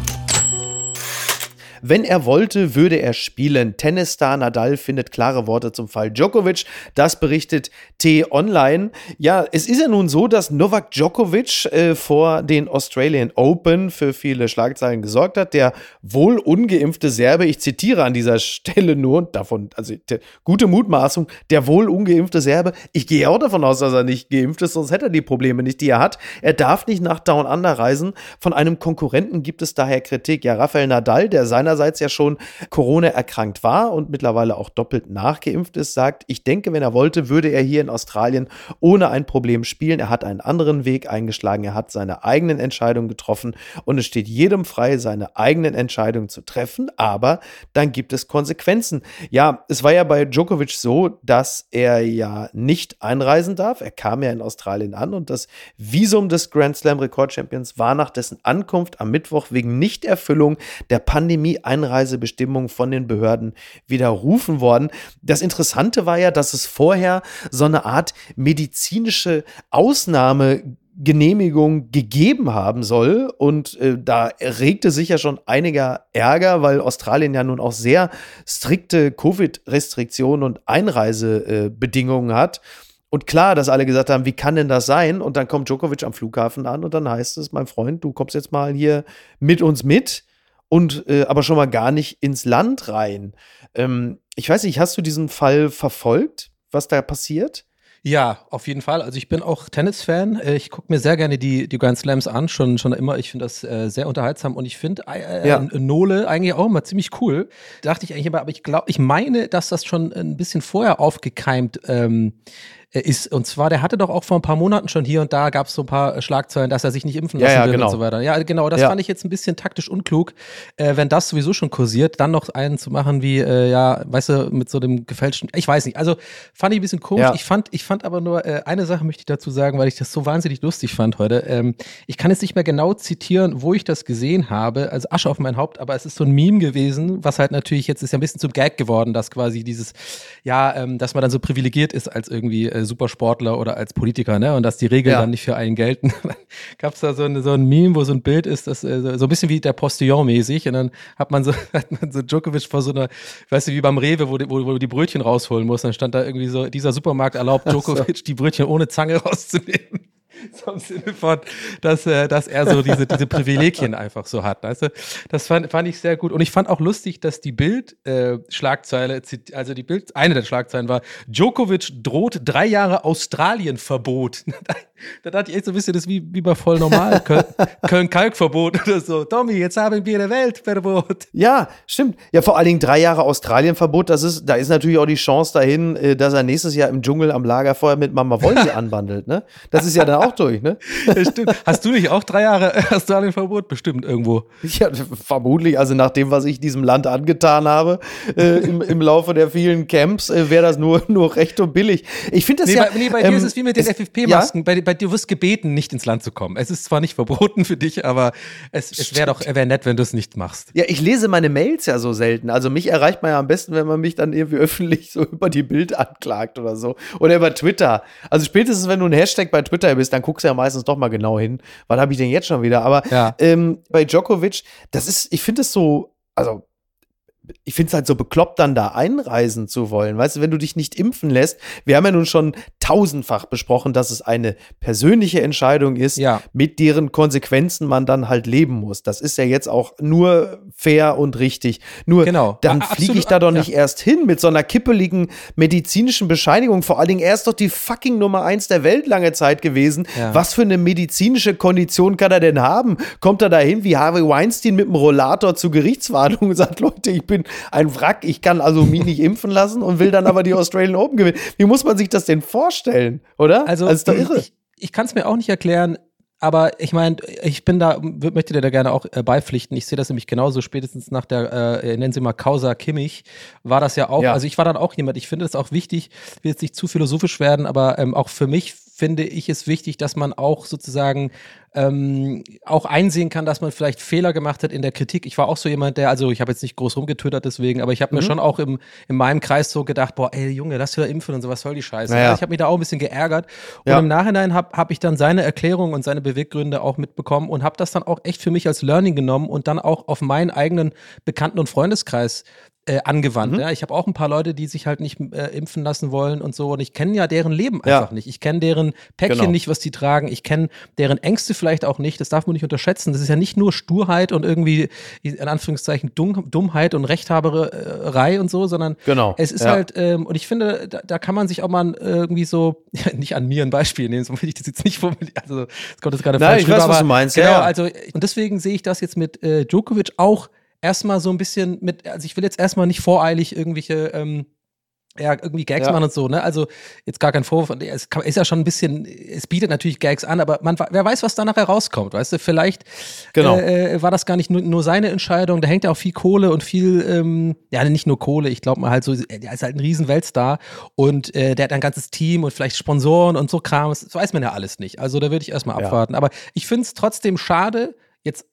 Wenn er wollte, würde er spielen. Tennisstar Nadal findet klare Worte zum Fall Djokovic. Das berichtet T-Online. Ja, es ist ja nun so, dass Novak Djokovic äh, vor den Australian Open für viele Schlagzeilen gesorgt hat. Der wohl ungeimpfte Serbe, ich zitiere an dieser Stelle nur, davon, also gute Mutmaßung, der wohl ungeimpfte Serbe. Ich gehe auch davon aus, dass er nicht geimpft ist, sonst hätte er die Probleme nicht, die er hat. Er darf nicht nach Down Under reisen. Von einem Konkurrenten gibt es daher Kritik. Ja, Rafael Nadal, der seiner seinerseits ja schon Corona erkrankt war und mittlerweile auch doppelt nachgeimpft ist, sagt, ich denke, wenn er wollte, würde er hier in Australien ohne ein Problem spielen. Er hat einen anderen Weg eingeschlagen, er hat seine eigenen Entscheidungen getroffen und es steht jedem frei, seine eigenen Entscheidungen zu treffen, aber dann gibt es Konsequenzen. Ja, es war ja bei Djokovic so, dass er ja nicht einreisen darf. Er kam ja in Australien an und das Visum des Grand Slam Rekordchampions war nach dessen Ankunft am Mittwoch wegen Nichterfüllung der Pandemie Einreisebestimmungen von den Behörden widerrufen worden. Das Interessante war ja, dass es vorher so eine Art medizinische Ausnahme Genehmigung gegeben haben soll. Und äh, da regte sich ja schon einiger Ärger, weil Australien ja nun auch sehr strikte Covid-Restriktionen und Einreisebedingungen äh, hat. Und klar, dass alle gesagt haben, wie kann denn das sein? Und dann kommt Djokovic am Flughafen an und dann heißt es, mein Freund, du kommst jetzt mal hier mit uns mit und äh, aber schon mal gar nicht ins Land rein. Ähm, ich weiß nicht, hast du diesen Fall verfolgt, was da passiert? Ja, auf jeden Fall. Also ich bin auch Tennis-Fan. Äh, ich gucke mir sehr gerne die, die Grand Slams an, schon, schon immer. Ich finde das äh, sehr unterhaltsam und ich finde äh, ja. Nole eigentlich auch immer ziemlich cool. Dachte ich eigentlich immer, aber ich glaube, ich meine, dass das schon ein bisschen vorher aufgekeimt ähm, äh, ist. Und zwar, der hatte doch auch vor ein paar Monaten schon hier und da gab es so ein paar Schlagzeilen, dass er sich nicht impfen lassen ja, ja, will genau. und so weiter. Ja, genau, das Ja. fand ich jetzt ein bisschen taktisch unklug, äh, wenn das sowieso schon kursiert, dann noch einen zu machen wie, äh, ja, weißt du, mit so dem gefälschten, ich weiß nicht. Also fand ich ein bisschen komisch. Ich fand, ich fand aber nur, äh, eine Sache möchte ich dazu sagen, weil ich das so wahnsinnig lustig fand heute. Ähm, ich kann jetzt nicht mehr genau zitieren, wo ich das gesehen habe, also Asche auf mein Haupt, aber es ist so ein Meme gewesen, was halt natürlich jetzt ist ja ein bisschen zum Gag geworden, dass quasi dieses, ja, ähm, dass man dann so privilegiert ist als irgendwie äh, Supersportler oder als Politiker, ne? Und dass die Regeln Ja. dann nicht für einen gelten. Gab es da so, eine, so ein Meme, wo so ein Bild ist, das äh, so so ein bisschen wie der Postillon mäßig und dann hat man so, hat man so Djokovic vor so einer, weißt du, wie beim Rewe, wo, wo, wo du die Brötchen rausholen musst, dann stand da irgendwie so, dieser Supermarkt erlaubt Djokovic die Brötchen ohne Zange rauszunehmen. So im Sinne von, dass, äh, dass er so diese, diese Privilegien einfach so hat. Weißt du? Das fand, fand ich sehr gut. Und ich fand auch lustig, dass die Bild-Schlagzeile, also die Bild, eine der Schlagzeilen war, Djokovic droht drei Jahre Australien-Verbot. da dachte ich echt so ein bisschen, das ist wie, wie bei voll normal. Köln- Köln-Kalk-Verbot oder so. Tommy, jetzt haben wir eine Weltverbot. Ja, stimmt. Ja, vor allen Dingen drei Jahre Australien-Verbot. Das ist, da ist natürlich auch die Chance dahin, äh, dass er nächstes Jahr im Dschungel am Lagerfeuer mit Mama Wolsi anbandelt, ne? Das ist ja dann auch durch, ne? Ja, stimmt. Hast du nicht auch drei Jahre Australien-Verbot? Bestimmt irgendwo. Ja, vermutlich, also nach dem, was ich diesem Land angetan habe, äh, im, im Laufe der vielen Camps, äh, wäre das nur, nur recht und billig. Ich finde das Nee, ja. bei, nee, bei ähm, dir ist es wie mit den FFP-Masken. Bei, bei dir wirst gebeten, nicht ins Land zu kommen. Es ist zwar nicht verboten für dich, aber es, es wäre doch wär nett, wenn du es nicht machst. Ja, ich lese meine Mails ja so selten. Also mich erreicht man ja am besten, wenn man mich dann irgendwie öffentlich so über die Bild anklagt oder so. Oder über Twitter. Also spätestens, wenn du ein Hashtag bei Twitter bist, dann guckst du ja meistens doch mal genau hin. Was habe ich denn jetzt schon wieder? Aber Ja. ähm, bei Djokovic, das ist, ich finde es so, also ich finde es halt so bekloppt, dann da einreisen zu wollen. Weißt du, wenn du dich nicht impfen lässt, wir haben ja nun schon tausendfach besprochen, dass es eine persönliche Entscheidung ist, Ja. mit deren Konsequenzen man dann halt leben muss. Das ist ja jetzt auch nur fair und richtig. Nur Genau. dann Ja, fliege ich da doch ja. nicht erst hin mit so einer kippeligen medizinischen Bescheinigung. Vor allen Dingen, er ist doch die fucking Nummer eins der Welt lange Zeit gewesen. Ja. Was für eine medizinische Kondition kann er denn haben? Kommt er dahin wie Harvey Weinstein mit dem Rollator zu Gerichtsverhandlungen und sagt, Leute, ich bin ein Wrack, ich kann also mich nicht impfen lassen und will dann aber die Australian Open gewinnen. Wie muss man sich das denn vorstellen, oder? Also, das ist doch irre. ich, ich kann es mir auch nicht erklären, aber ich meine, ich bin da, möchte dir da gerne auch äh, beipflichten. Ich sehe das nämlich genauso, spätestens nach der, äh, nennen Sie mal Causa Kimmich, war das ja auch, Ja. also ich war dann auch jemand, ich finde es auch wichtig, ich will jetzt nicht zu philosophisch werden, aber ähm, auch für mich finde ich es wichtig, dass man auch sozusagen ähm, auch einsehen kann, dass man vielleicht Fehler gemacht hat in der Kritik. Ich war auch so jemand, der, also ich habe jetzt nicht groß rumgetwittert deswegen, aber ich habe mir Mhm. schon auch im, in meinem Kreis so gedacht, boah, ey Junge, lass wieder impfen und so, was soll die Scheiße. Naja. Ich habe mich da auch ein bisschen geärgert. Und Ja. im Nachhinein habe hab ich dann seine Erklärung und seine Beweggründe auch mitbekommen und habe das dann auch echt für mich als Learning genommen und dann auch auf meinen eigenen Bekannten- und Freundeskreis äh, angewandt. Mhm. Ja, ich habe auch ein paar Leute, die sich halt nicht äh, impfen lassen wollen und so. Und ich kenne ja deren Leben Ja. einfach nicht. Ich kenne deren Päckchen Genau. nicht, was die tragen. Ich kenne deren Ängste vielleicht auch nicht. Das darf man nicht unterschätzen. Das ist ja nicht nur Sturheit und irgendwie, in Anführungszeichen, Dumm, Dummheit und Rechthaberei und so, sondern Genau, es ist ja. halt, ähm, und ich finde, da, da kann man sich auch mal irgendwie so, nicht an mir ein Beispiel nehmen, so will ich das jetzt nicht formulieren. Also, es kommt jetzt gerade Nein, falsch ich weiß, rüber, was aber du meinst, Genau, ja, ja. also, und deswegen sehe ich das jetzt mit äh, Djokovic auch erstmal so ein bisschen mit, also ich will jetzt erstmal nicht voreilig irgendwelche, ähm, ja, irgendwie Gags Ja. machen und so, ne? Also jetzt gar kein Vorwurf. Es ist ja schon ein bisschen, es bietet natürlich Gags an, aber man, wer weiß, was da nachher rauskommt, weißt du? Vielleicht Genau. äh, war das gar nicht nur, nur seine Entscheidung. Da hängt ja auch viel Kohle und viel, ähm, ja, nicht nur Kohle, ich glaube mal halt so, er ist halt ein riesen Weltstar und äh, der hat ein ganzes Team und vielleicht Sponsoren und so Kram. Das weiß man ja alles nicht. Also da würde ich erstmal Ja. abwarten. Aber ich finde es trotzdem schade, jetzt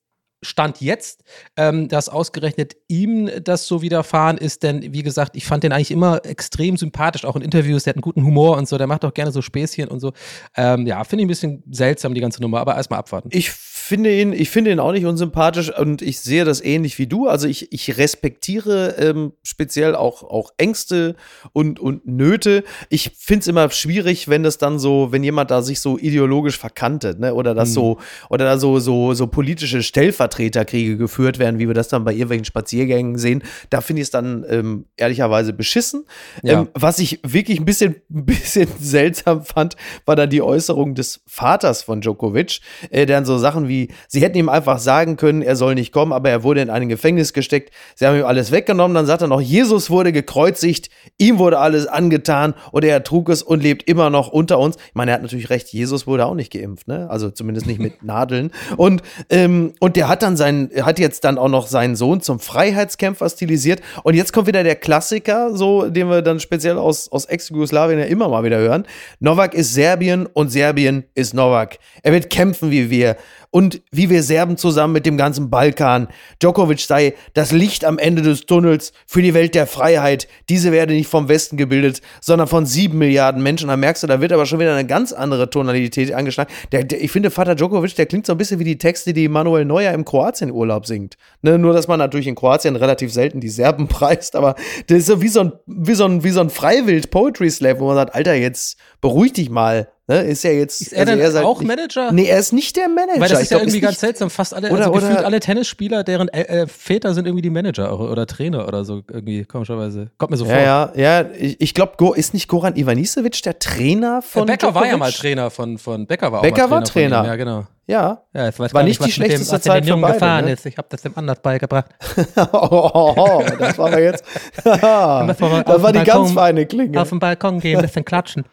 Stand jetzt, ähm, dass ausgerechnet ihm das so widerfahren ist, denn wie gesagt, ich fand den eigentlich immer extrem sympathisch, auch in Interviews, der hat einen guten Humor und so, der macht auch gerne so Späßchen und so. Ähm, ja, finde ich ein bisschen seltsam, die ganze Nummer, aber erstmal abwarten. Ich finde ihn, ich finde ihn auch nicht unsympathisch und ich sehe das ähnlich wie du. Also ich, ich respektiere ähm, speziell auch, auch Ängste und, und Nöte. Ich finde es immer schwierig, wenn das dann so, wenn jemand da sich so ideologisch verkantet, ne? Oder das so, oder da so, so, so politische Stellvertreterkriege geführt werden, wie wir das dann bei irgendwelchen Spaziergängen sehen. Da finde ich es dann ähm, ehrlicherweise beschissen. Ja. Ähm, was ich wirklich ein bisschen, ein bisschen seltsam fand, war dann die Äußerung des Vaters von Djokovic, äh, der dann so Sachen wie irgendwie, sie hätten ihm einfach sagen können, er soll nicht kommen, aber er wurde in ein Gefängnis gesteckt. Sie haben ihm alles weggenommen. Dann sagt er noch, Jesus wurde gekreuzigt, ihm wurde alles angetan und er trug es und lebt immer noch unter uns. Ich meine, er hat natürlich recht, Jesus wurde auch nicht geimpft, ne? Also zumindest nicht mit Nadeln. Und, ähm, und der hat dann seinen, hat jetzt dann auch noch seinen Sohn zum Freiheitskämpfer stilisiert. Und jetzt kommt wieder der Klassiker, so, den wir dann speziell aus, aus Ex-Jugoslawien ja immer mal wieder hören. Novak ist Serbien und Serbien ist Novak. Er wird kämpfen wie wir und wie wir Serben zusammen mit dem ganzen Balkan. Djokovic sei das Licht am Ende des Tunnels für die Welt der Freiheit. Diese werde nicht vom Westen gebildet, sondern von sieben Milliarden Menschen. Da merkst du, da wird aber schon wieder eine ganz andere Tonalität angeschlagen. Der, der, ich finde, Vater Djokovic, der klingt so ein bisschen wie die Texte, die Manuel Neuer im Kroatien-Urlaub singt. Ne, nur, dass man natürlich in Kroatien relativ selten die Serben preist, aber das ist so wie so ein, wie so ein, wie so ein Freiwild-Poetry-Slap, wo man sagt, Alter, jetzt beruhig dich mal. Ne, ist ja jetzt. Ist er also dann er auch Manager? Nee, er ist nicht der Manager. Weil das ist ich ja glaub, irgendwie ganz seltsam. Fast alle, oder, also gefühlt oder, alle Tennisspieler, deren äh, Väter sind irgendwie die Manager oder Trainer oder so, irgendwie, komischerweise. Kommt mir so vor. Ja, ja, ich, ich glaube, ist nicht Goran Ivanisevic der Trainer von. Der Becker Djokovic? war ja mal Trainer von, von Becker war auch Becker mal Trainer. war Trainer. Ja, genau. Ja, ja jetzt weiß war nicht, nicht die schlechteste dem, Zeit für beide, gefahren ne? ist. Ich habe das dem anders beigebracht. oh, oh, oh, das war aber jetzt. das war die Balkon, ganz feine Klinge. Auf den Balkon gehen, ein bisschen klatschen.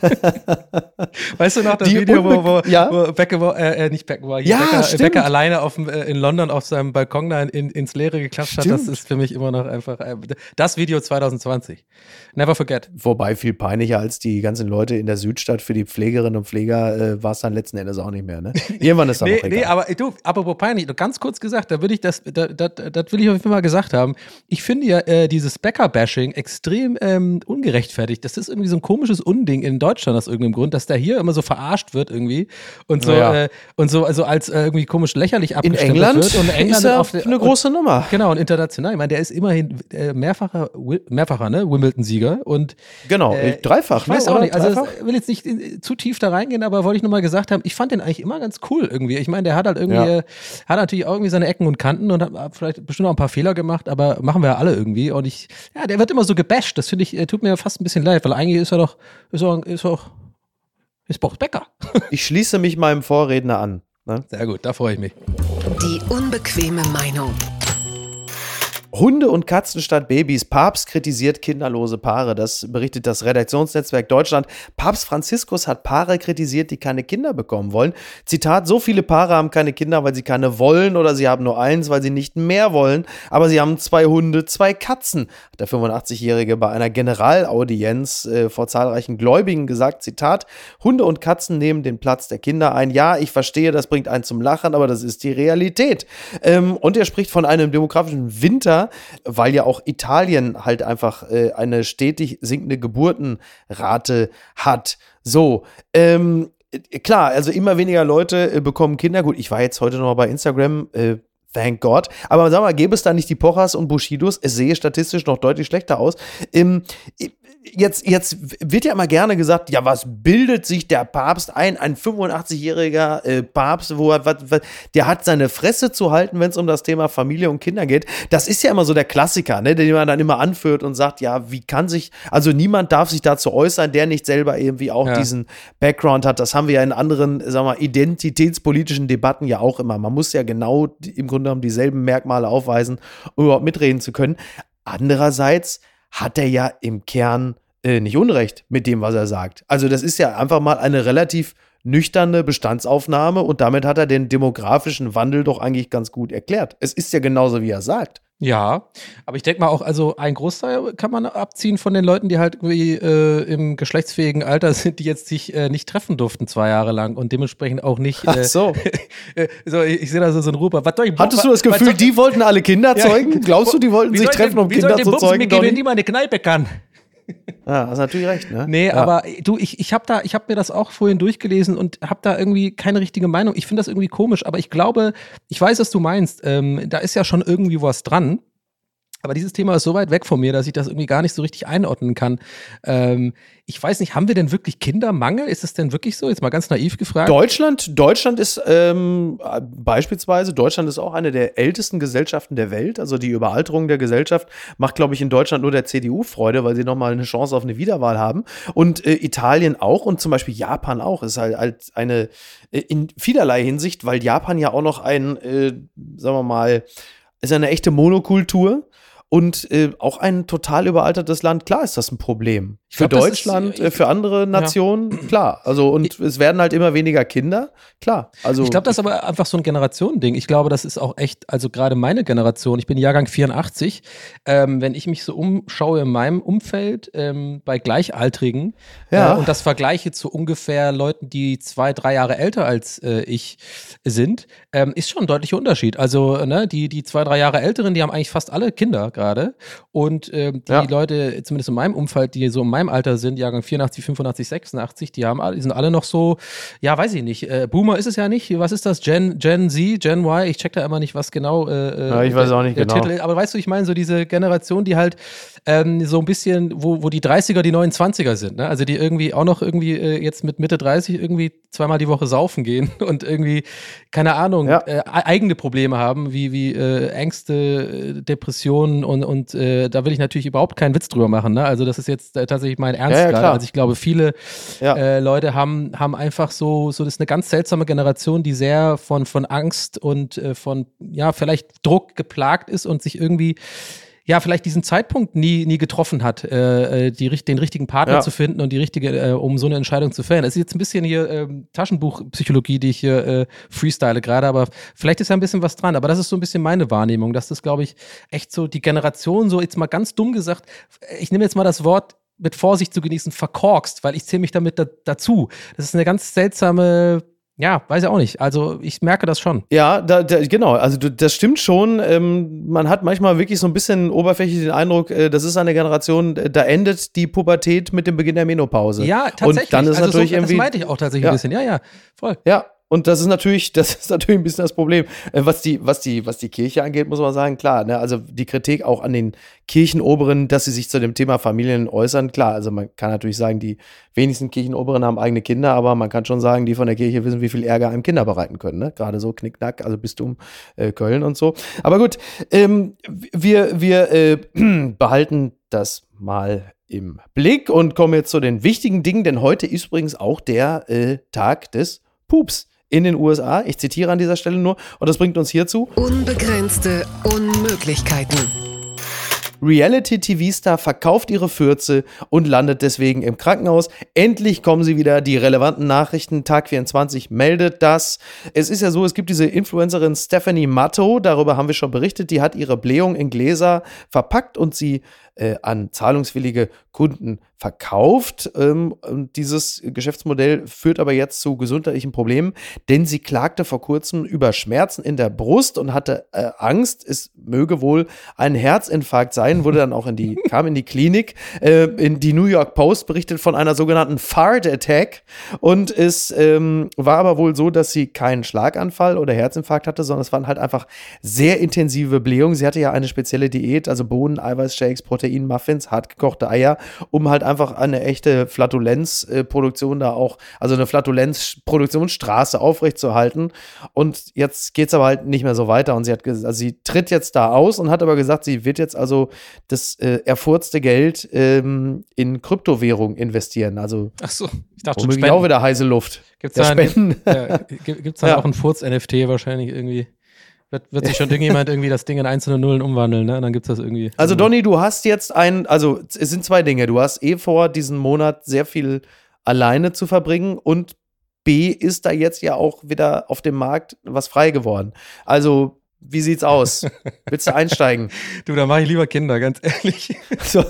weißt du noch das Die Video, wo, wo, ja? wo Becker, äh, nicht Becker, war ja, Becker, Becker, alleine auf dem, äh, in London auf seinem Balkon da in, ins Leere geklatscht hat? Das ist für mich immer noch einfach äh, das Video 2020. Never forget. Wobei viel peinlicher als die ganzen Leute in der Südstadt für die Pflegerinnen und Pfleger äh, war es dann letzten Endes auch nicht mehr. Ne? Irgendwann ist das nee, auch egal. Nee, aber du, apropos peinlich, ganz kurz gesagt, da würde ich das, da, da, das will ich auf jeden Fall mal gesagt haben. Ich finde ja äh, dieses Becker-Bashing extrem ähm, ungerechtfertigt. Das ist irgendwie so ein komisches Unding in Deutschland aus irgendeinem Grund, dass der hier immer so verarscht wird irgendwie und so Ja. äh, und so also als äh, irgendwie komisch lächerlich In abgestempelt England, wird und England ist er auf der- eine große Nummer. Genau, und international. Ich meine, der ist immerhin äh, mehrfacher, mehrfacher ne? Wimbledon-Sieger. Und Genau, äh, dreifach. ich weiß ne, auch nicht. Also, Dreifach? ich will jetzt nicht in, zu tief da reingehen, aber wollte ich nur mal gesagt haben, ich fand den eigentlich immer ganz cool irgendwie. Ich meine, der hat halt irgendwie, Ja. äh, hat natürlich auch irgendwie seine Ecken und Kanten und hat, vielleicht bestimmt auch ein paar Fehler gemacht, aber machen wir ja alle irgendwie. Und ich, ja, der wird immer so gebasht. Das finde ich, äh, tut mir fast ein bisschen leid, weil eigentlich ist er doch, ist er, ist er, ist Boris Becker. Ich schließe mich meinem Vorredner an. Ne? Sehr gut, da freue ich mich. Die unbequeme Meinung. Hunde und Katzen statt Babys. Papst kritisiert kinderlose Paare. Das berichtet das Redaktionsnetzwerk Deutschland. Papst Franziskus hat Paare kritisiert, die keine Kinder bekommen wollen. Zitat, so viele Paare haben keine Kinder, weil sie keine wollen oder sie haben nur eins, weil sie nicht mehr wollen. Aber sie haben zwei Hunde, zwei Katzen, hat der 85-Jährige bei einer Generalaudienz äh, vor zahlreichen Gläubigen gesagt. Zitat, Hunde und Katzen nehmen den Platz der Kinder ein. Ja, ich verstehe, das bringt einen zum Lachen, aber das ist die Realität. Ähm, und er spricht von einem demografischen Winter, weil ja auch Italien halt einfach äh, eine stetig sinkende Geburtenrate hat. So, ähm, äh, klar, also immer weniger Leute äh, bekommen Kinder. Gut, ich war jetzt heute noch mal bei Instagram. Äh, Thank God. Aber sag mal, gäbe es da nicht die Pochers und Bushidos? Es sehe statistisch noch deutlich schlechter aus. Ähm, jetzt, jetzt wird ja immer gerne gesagt, ja, was bildet sich der Papst ein? Ein 85-jähriger äh, Papst, wo er, was, was, der hat seine Fresse zu halten, wenn es um das Thema Familie und Kinder geht. Das ist ja immer so der Klassiker, ne, den man dann immer anführt und sagt, ja, wie kann sich, also niemand darf sich dazu äußern, der nicht selber irgendwie auch Ja. diesen Background hat. Das haben wir ja in anderen, sagen wir, identitätspolitischen Debatten ja auch immer. Man muss ja genau im Grunde genommen dieselben Merkmale aufweisen, um überhaupt mitreden zu können. Andererseits hat er ja im Kern äh, nicht Unrecht mit dem, was er sagt. Also das ist ja einfach mal eine relativ nüchterne Bestandsaufnahme und damit hat er den demografischen Wandel doch eigentlich ganz gut erklärt. Es ist ja genauso, wie er sagt. Ja, aber ich denke mal auch, also ein Großteil kann man abziehen von den Leuten, die halt irgendwie äh, im geschlechtsfähigen Alter sind, die jetzt sich äh, nicht treffen durften zwei Jahre lang und dementsprechend auch nicht. Ach Äh, so. äh, so, ich, ich sehe da so, einen Ruper. Was soll ich, Hattest du das Gefühl, die wollten alle Kinder Ja. zeugen? Glaubst du, die wollten sich treffen, denn- um wie soll Kinder den zu Bums mir zeugen? geben, wenn die mal eine Kneipe kann? Ja, hast natürlich recht, ne? Nee, ja. aber du, ich, ich habe da, ich habe mir das auch vorhin durchgelesen und habe da irgendwie keine richtige Meinung. Ich finde das irgendwie komisch, aber ich glaube, ich weiß, was du meinst. Ähm, da ist ja schon irgendwie was dran. Aber dieses Thema ist so weit weg von mir, dass ich das irgendwie gar nicht so richtig einordnen kann. Ähm, ich weiß nicht, haben wir denn wirklich Kindermangel? Ist es denn wirklich so? Jetzt mal ganz naiv gefragt. Deutschland, Deutschland ist ähm, beispielsweise, Deutschland ist auch eine der ältesten Gesellschaften der Welt. Also die Überalterung der Gesellschaft macht, glaube ich, in Deutschland nur der CDU Freude, weil sie nochmal eine Chance auf eine Wiederwahl haben. Und äh, Italien auch und zum Beispiel Japan auch. Ist halt, halt eine äh, in vielerlei Hinsicht, weil Japan ja auch noch ein, äh, sagen wir mal, ist eine echte Monokultur und äh, auch ein total überaltertes Land, klar ist das ein Problem. Für glaub, Deutschland, ist, äh, für andere Nationen, ja. klar. Also, und ich, es werden halt immer weniger Kinder, klar. Also, ich glaube, das ist aber einfach so ein Generationending. Ich glaube, das ist auch echt, also gerade meine Generation, ich bin Jahrgang 84, ähm, wenn ich mich so umschaue in meinem Umfeld ähm, bei Gleichaltrigen ja. äh, und das vergleiche zu ungefähr Leuten, die zwei, drei Jahre älter als äh, ich sind, ähm, ist schon ein deutlicher Unterschied. Also, ne, die, die zwei, drei Jahre Älteren, die haben eigentlich fast alle Kinder gerade. Und ähm, die ja. Leute, zumindest in meinem Umfeld, die so in meinem Alter sind, Jahrgang 84, 85, 86, die haben alle, die sind alle noch so, ja, weiß ich nicht. Äh, Boomer ist es ja nicht. Was ist das? Gen, Gen Z, Gen Y? Ich check da immer nicht, was genau. Äh, äh ja, ich weiß auch nicht genau. Titel, aber weißt du, ich meine, so diese Generation, die halt ähm, so ein bisschen, wo, wo die 30er die 29er sind, ne? Also die irgendwie auch noch irgendwie äh, jetzt mit Mitte 30 irgendwie zweimal die Woche saufen gehen und irgendwie, keine Ahnung, ja. äh, eigene Probleme haben, wie, wie äh, Ängste, äh, Depressionen und, und äh, da will ich natürlich überhaupt keinen Witz drüber machen. Ne? Also das ist jetzt äh, tatsächlich mein Ernst ja, ja, gerade. Also ich glaube, viele äh, Leute haben, haben einfach so, so, das ist eine ganz seltsame Generation, die sehr von, von Angst und äh, von, ja, vielleicht Druck geplagt ist und sich irgendwie ja, vielleicht diesen Zeitpunkt nie, nie getroffen hat, äh, äh die, den richtigen Partner ja. zu finden und die richtige, äh, um so eine Entscheidung zu fällen. Es ist jetzt ein bisschen hier äh, Taschenbuchpsychologie, die ich hier äh, freestyle gerade, aber vielleicht ist ja ein bisschen was dran. Aber das ist so ein bisschen meine Wahrnehmung, dass das, glaube ich, echt so die Generation, so jetzt mal ganz dumm gesagt, ich nehme jetzt mal das Wort mit Vorsicht zu genießen, verkorkst, weil ich zähle mich damit da, dazu. Das ist eine ganz seltsame ja, weiß ich auch nicht. Also ich merke das schon. Ja, da, da, genau. Also das stimmt schon. Ähm, man hat manchmal wirklich so ein bisschen oberflächlich den Eindruck, äh, das ist eine Generation, da endet die Pubertät mit dem Beginn der Menopause. Ja, tatsächlich. Und dann ist also natürlich so, irgendwie. Das meinte ich auch tatsächlich ja. ein bisschen. Ja, ja, voll. Ja, und das ist natürlich, das ist natürlich ein bisschen das Problem. Äh, was die, was die, was die Kirche angeht, muss man sagen, klar, ne? also die Kritik auch an den Kirchenoberen, dass sie sich zu dem Thema Familien äußern, klar, also man kann natürlich sagen, die wenigsten Kirchenoberen haben eigene Kinder, aber man kann schon sagen, die von der Kirche wissen, wie viel Ärger einem Kinder bereiten können, ne? Gerade so Knickknack, also Bistum äh, Köln und so. Aber gut, ähm, wir, wir äh, behalten das mal im Blick und kommen jetzt zu den wichtigen Dingen, denn heute ist übrigens auch der äh, Tag des Pups in den USA. Ich zitiere an dieser Stelle nur. Und das bringt uns hierzu. Unbegrenzte Unmöglichkeiten. Reality-TV-Star verkauft ihre Fürze und landet deswegen im Krankenhaus. Endlich kommen sie wieder. Die relevanten Nachrichten. Tag 24 meldet das. Es ist ja so, es gibt diese Influencerin Stephanie Matto, darüber haben wir schon berichtet. Die hat ihre Blähung in Gläser verpackt und sie äh, an zahlungswillige Kunden verkauft. Ähm, dieses Geschäftsmodell führt aber jetzt zu gesundheitlichen Problemen, denn sie klagte vor kurzem über Schmerzen in der Brust und hatte äh, Angst, es möge wohl ein Herzinfarkt sein, wurde dann auch in die, kam in die Klinik. Äh, in die New York Post berichtet von einer sogenannten Fart Attack und es ähm, war aber wohl so, dass sie keinen Schlaganfall oder Herzinfarkt hatte, sondern es waren halt einfach sehr intensive Blähungen. Sie hatte ja eine spezielle Diät, also Bohnen, Eiweißshakes, Proteinmuffins, hartgekochte Eier, um halt einfach eine echte Flatulenzproduktion da auch, also eine Flatulenzproduktionsstraße aufrechtzuerhalten. Und jetzt geht es aber halt nicht mehr so weiter. Und sie hat also sie tritt jetzt da aus und hat aber gesagt, sie wird jetzt also das äh, erfurzte Geld ähm, in Kryptowährung investieren. Also Ach so, ich dachte womöglich auch wieder heiße Luft. Gibt es da, Spenden. Ja, gibt's da ja. auch ein Furz-NFT wahrscheinlich irgendwie? Wird, wird sich schon irgendjemand irgendwie das Ding in einzelne Nullen umwandeln, ne? Und dann gibt es das irgendwie. Also, Donny, du hast jetzt ein, also es sind zwei Dinge. Du hast eh vor, diesen Monat sehr viel alleine zu verbringen und B ist da jetzt ja auch wieder auf dem Markt was frei geworden. Also wie sieht's aus? Willst du einsteigen? du, da mache ich lieber Kinder, ganz ehrlich. So.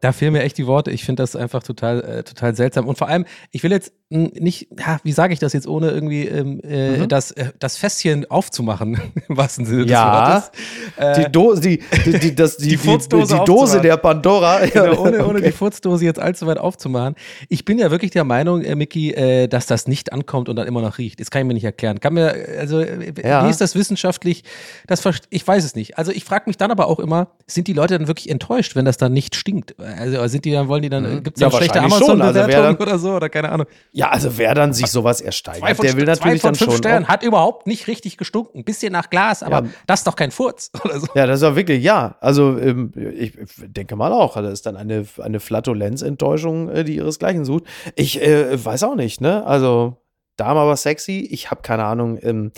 da fehlen mir echt die Worte. Ich finde das einfach total, äh, total seltsam. Und vor allem, ich will jetzt nicht, ja, wie sage ich das jetzt, ohne irgendwie ähm, äh, mhm. das, äh, das Fässchen aufzumachen, im wahrsten Sinne ja, des Wortes. Äh, die, Dose, die, die, die, das, die, die, Furzdose die, Dose der Pandora. Genau, ohne, ohne die Furzdose jetzt allzu weit aufzumachen. Ich bin ja wirklich der Meinung, äh, Micky, äh, dass das nicht ankommt und dann immer noch riecht. Das kann ich mir nicht erklären. Kann mir, also, ja. wie ist das wissenschaftlich das ich weiß es nicht. Also ich frage mich dann aber auch immer, sind die Leute dann wirklich enttäuscht, wenn das dann nicht stinkt? Also sind die dann, wollen die dann, mhm. gibt es ja, schlechte Amazon-Bewertungen also oder so oder keine Ahnung. Ja, also wer dann sich sowas ersteigert, der will natürlich zwei von dann fünf schon. Sternen hat überhaupt nicht richtig gestunken. Ein bisschen nach Glas, aber ja. das ist doch kein Furz oder so. Ja, das ist auch wirklich, ja. Also ähm, ich denke mal auch, das ist dann eine, eine Flatulenz-Enttäuschung, äh, die ihresgleichen sucht. Ich äh, weiß auch nicht, ne? Also Dame aber sexy, ich habe keine Ahnung. Ähm,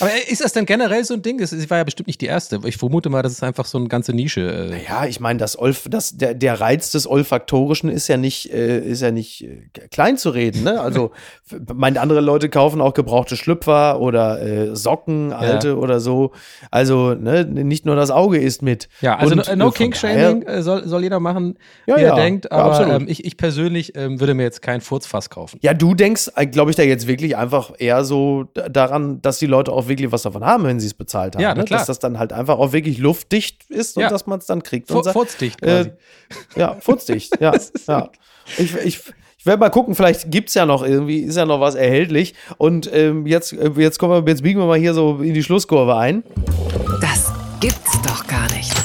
aber ist das denn generell so ein Ding? Sie war ja bestimmt nicht die erste. Ich vermute mal, das ist einfach so eine ganze Nische. Äh. Naja, ich meine, das, Olf, das der, der Reiz des Olfaktorischen ist ja nicht, äh, ist ja nicht äh, klein zu reden. Ne? Also, meine andere Leute kaufen auch gebrauchte Schlüpfer oder äh, Socken, alte ja. oder so. Also, ne, nicht nur das Auge ist mit. Ja, also Und, no, no King Shaming äh, soll, soll jeder machen, ja, wie er denkt. Aber ja, ähm, ich, ich persönlich ähm, würde mir jetzt kein Furzfass kaufen. Ja, du denkst, äh, glaube ich, da jetzt wirklich einfach eher so daran, dass die Leute auch wirklich was davon haben, wenn sie es bezahlt haben. Ja, ne? Dass das dann halt einfach auch wirklich luftdicht ist ja. und dass man es dann kriegt. Und furzdicht äh, quasi. Äh, ja, furzdicht, ja. ja. Ich, ich, ich werde mal gucken, vielleicht gibt es ja noch irgendwie, ist ja noch was erhältlich. Und ähm, jetzt, äh, jetzt, kommen wir, jetzt biegen wir mal hier so in die Schlusskurve ein. Das gibt's doch gar nicht.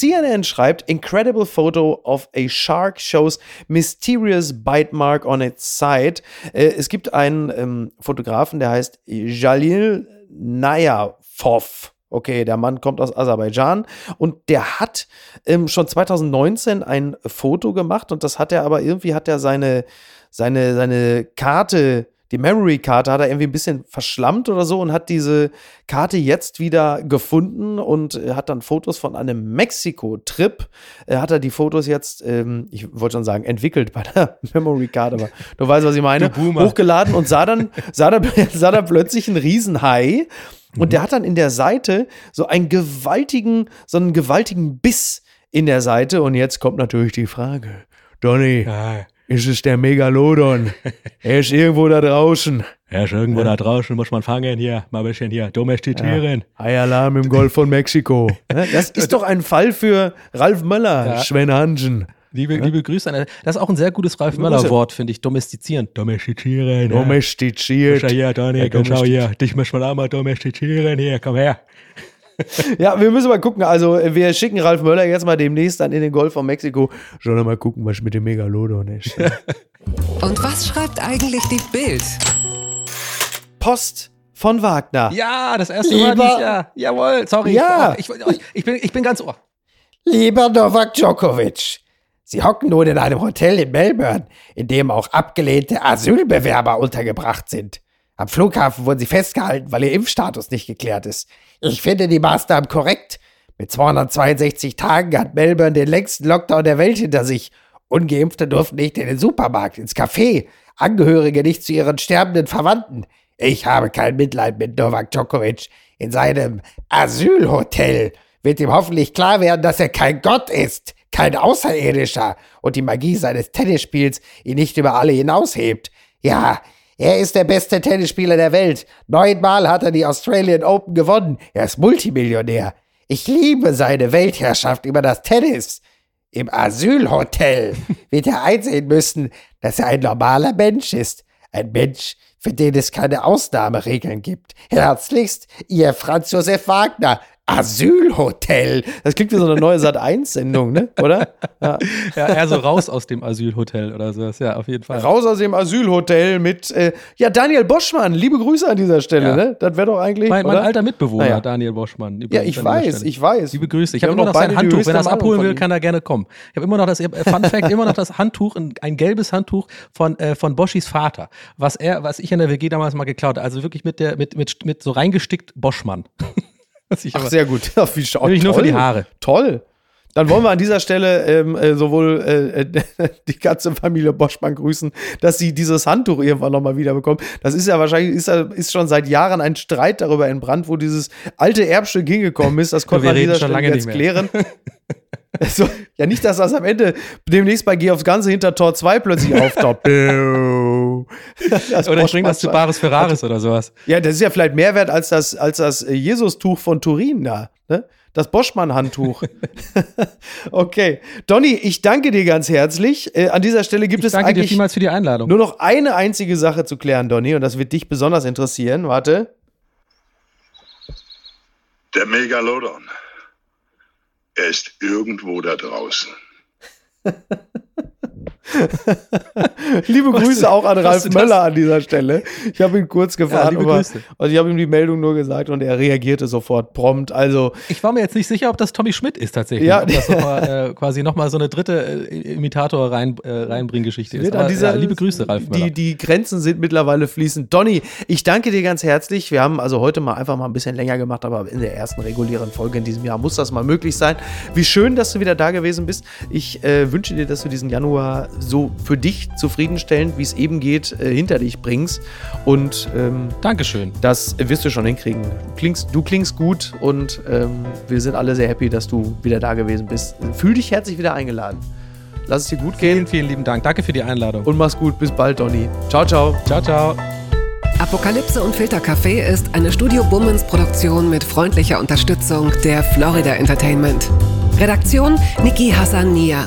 CNN schreibt, Incredible photo of a shark shows mysterious bite mark on its side. Äh, es gibt einen ähm, Fotografen, der heißt Jalil Nayafov. Okay, der Mann kommt aus Aserbaidschan und der hat ähm, schon 2019 ein Foto gemacht und das hat er aber irgendwie hat er seine seine seine Karte die Memory-Karte hat er irgendwie ein bisschen verschlammt oder so und hat diese Karte jetzt wieder gefunden und hat dann Fotos von einem Mexiko-Trip. Äh, hat er die Fotos jetzt, ähm, ich wollte schon sagen, entwickelt bei der Memory-Card, aber du weißt, was ich meine, hochgeladen und sah dann, sah dann, sah dann plötzlich einen Riesenhai. Und mhm. der hat dann in der Seite so einen gewaltigen, so einen gewaltigen Biss in der Seite. Und jetzt kommt natürlich die Frage, Donny, ja ist es der Megalodon. er ist irgendwo da draußen. Er ist irgendwo ja. da draußen, muss man fangen hier, mal ein bisschen hier domestizieren. Ja. Eialarm im Golf von Mexiko. Das ist doch ein Fall für Ralf Möller, ja. Sven Hansen. Liebe, ja? liebe Grüße an Das ist auch ein sehr gutes Ralf Möller-Wort, finde ich. Domestizieren. Domestizieren. Domestiziert. Schau hier, Daniel, komm, schau hier. Dich muss man auch mal domestizieren. Hier, komm her ja, wir müssen mal gucken. Also, wir schicken Ralf Möller jetzt mal demnächst dann in den Golf von Mexiko. Schauen wir mal gucken, was mit dem Megalodon ist. Und was schreibt eigentlich die Bild? Post von Wagner. Ja, das erste Lieber, Mal dieses Jahr. Jawohl, sorry. Ja. Ich, ich, ich, bin, ich bin ganz ohr. Lieber Novak Djokovic, Sie hocken nun in einem Hotel in Melbourne, in dem auch abgelehnte Asylbewerber untergebracht sind. Am Flughafen wurden sie festgehalten, weil ihr Impfstatus nicht geklärt ist. Ich finde die Maßnahmen korrekt. Mit 262 Tagen hat Melbourne den längsten Lockdown der Welt hinter sich. Ungeimpfte durften nicht in den Supermarkt, ins Café, Angehörige nicht zu ihren sterbenden Verwandten. Ich habe kein Mitleid mit Novak Djokovic. In seinem Asylhotel wird ihm hoffentlich klar werden, dass er kein Gott ist, kein Außerirdischer und die Magie seines Tennisspiels ihn nicht über alle hinaushebt. Ja, er ist der beste Tennisspieler der Welt. Neunmal hat er die Australian Open gewonnen. Er ist Multimillionär. Ich liebe seine Weltherrschaft über das Tennis. Im Asylhotel wird er einsehen müssen, dass er ein normaler Mensch ist. Ein Mensch, für den es keine Ausnahmeregeln gibt. Herzlichst, Ihr Franz Josef Wagner, Asylhotel. Das klingt wie so eine neue Sat1-Sendung, ne? Oder? Ja. ja, eher so raus aus dem Asylhotel oder sowas. Ja, auf jeden Fall. Raus aus dem Asylhotel mit, äh, ja, Daniel Boschmann. Liebe Grüße an dieser Stelle, ja. ne? Das wäre doch eigentlich. Mein, mein alter Mitbewohner, naja. Daniel Boschmann. Ja, ich weiß, ich weiß. Liebe Grüße. Ich habe immer noch sein Handtuch. Wenn er es abholen will, kann er gerne kommen. Ich habe immer noch das, äh, Fun Fact, immer noch das Handtuch, ein, ein gelbes Handtuch von, äh, von Boschis Vater, was er, was ich in der WG damals mal geklaut habe. Also wirklich mit der, mit, mit, mit so reingestickt Boschmann. Ach, sehr gut. Ach, wie oh, nur für die Haare. Toll. Dann wollen wir an dieser Stelle ähm, äh, sowohl äh, die ganze Familie Boschmann grüßen, dass sie dieses Handtuch irgendwann nochmal wiederbekommen. Das ist ja wahrscheinlich, ist, ist schon seit Jahren ein Streit darüber entbrannt, wo dieses alte Erbstück hingekommen ist. Das konnte man an dieser Stelle jetzt klären. Also, ja, nicht, dass das am Ende demnächst bei Geh aufs Ganze hinter Tor 2 plötzlich auftaucht. oder ich bringe das zu Baris Ferraris oder sowas. Ja, das ist ja vielleicht mehr wert als das, als das Jesus-Tuch von Turin da. Ne? Das Boschmann-Handtuch. okay. Donny, ich danke dir ganz herzlich. Äh, an dieser Stelle gibt ich es danke eigentlich dir vielmals für die Einladung. nur noch eine einzige Sache zu klären, Donny, und das wird dich besonders interessieren. Warte. Der Megalodon. Er ist irgendwo da draußen. Liebe Grüße auch an Ralf Möller an dieser Stelle. Ich habe ihn kurz gefragt, ja, aber, also ich habe ihm die Meldung nur gesagt und er reagierte sofort prompt. Also ich war mir jetzt nicht sicher, ob das Tommy Schmidt ist tatsächlich. Ja, ob das noch mal, äh, quasi nochmal so eine dritte äh, Imitator rein, äh, reinbringen Geschichte ist. Aber, dieser, ja, liebe Grüße, Ralf Möller. Die, die Grenzen sind mittlerweile fließend. Donny, ich danke dir ganz herzlich. Wir haben also heute mal einfach mal ein bisschen länger gemacht, aber in der ersten regulären Folge in diesem Jahr muss das mal möglich sein. Wie schön, dass du wieder da gewesen bist. Ich äh, wünsche dir, dass du diesen Januar so für dich zufriedenstellend, wie es eben geht, äh, hinter dich bringst. Und ähm, Dankeschön. Das wirst du schon hinkriegen. Du klingst, du klingst gut und ähm, wir sind alle sehr happy, dass du wieder da gewesen bist. Fühl dich herzlich wieder eingeladen. Lass es dir gut gehen. Vielen, vielen lieben Dank. Danke für die Einladung. Und mach's gut. Bis bald, Donny. Ciao, ciao. Ciao, ciao. Apokalypse und Filtercafé ist eine Studio Bummens Produktion mit freundlicher Unterstützung der Florida Entertainment. Redaktion Niki Hassania.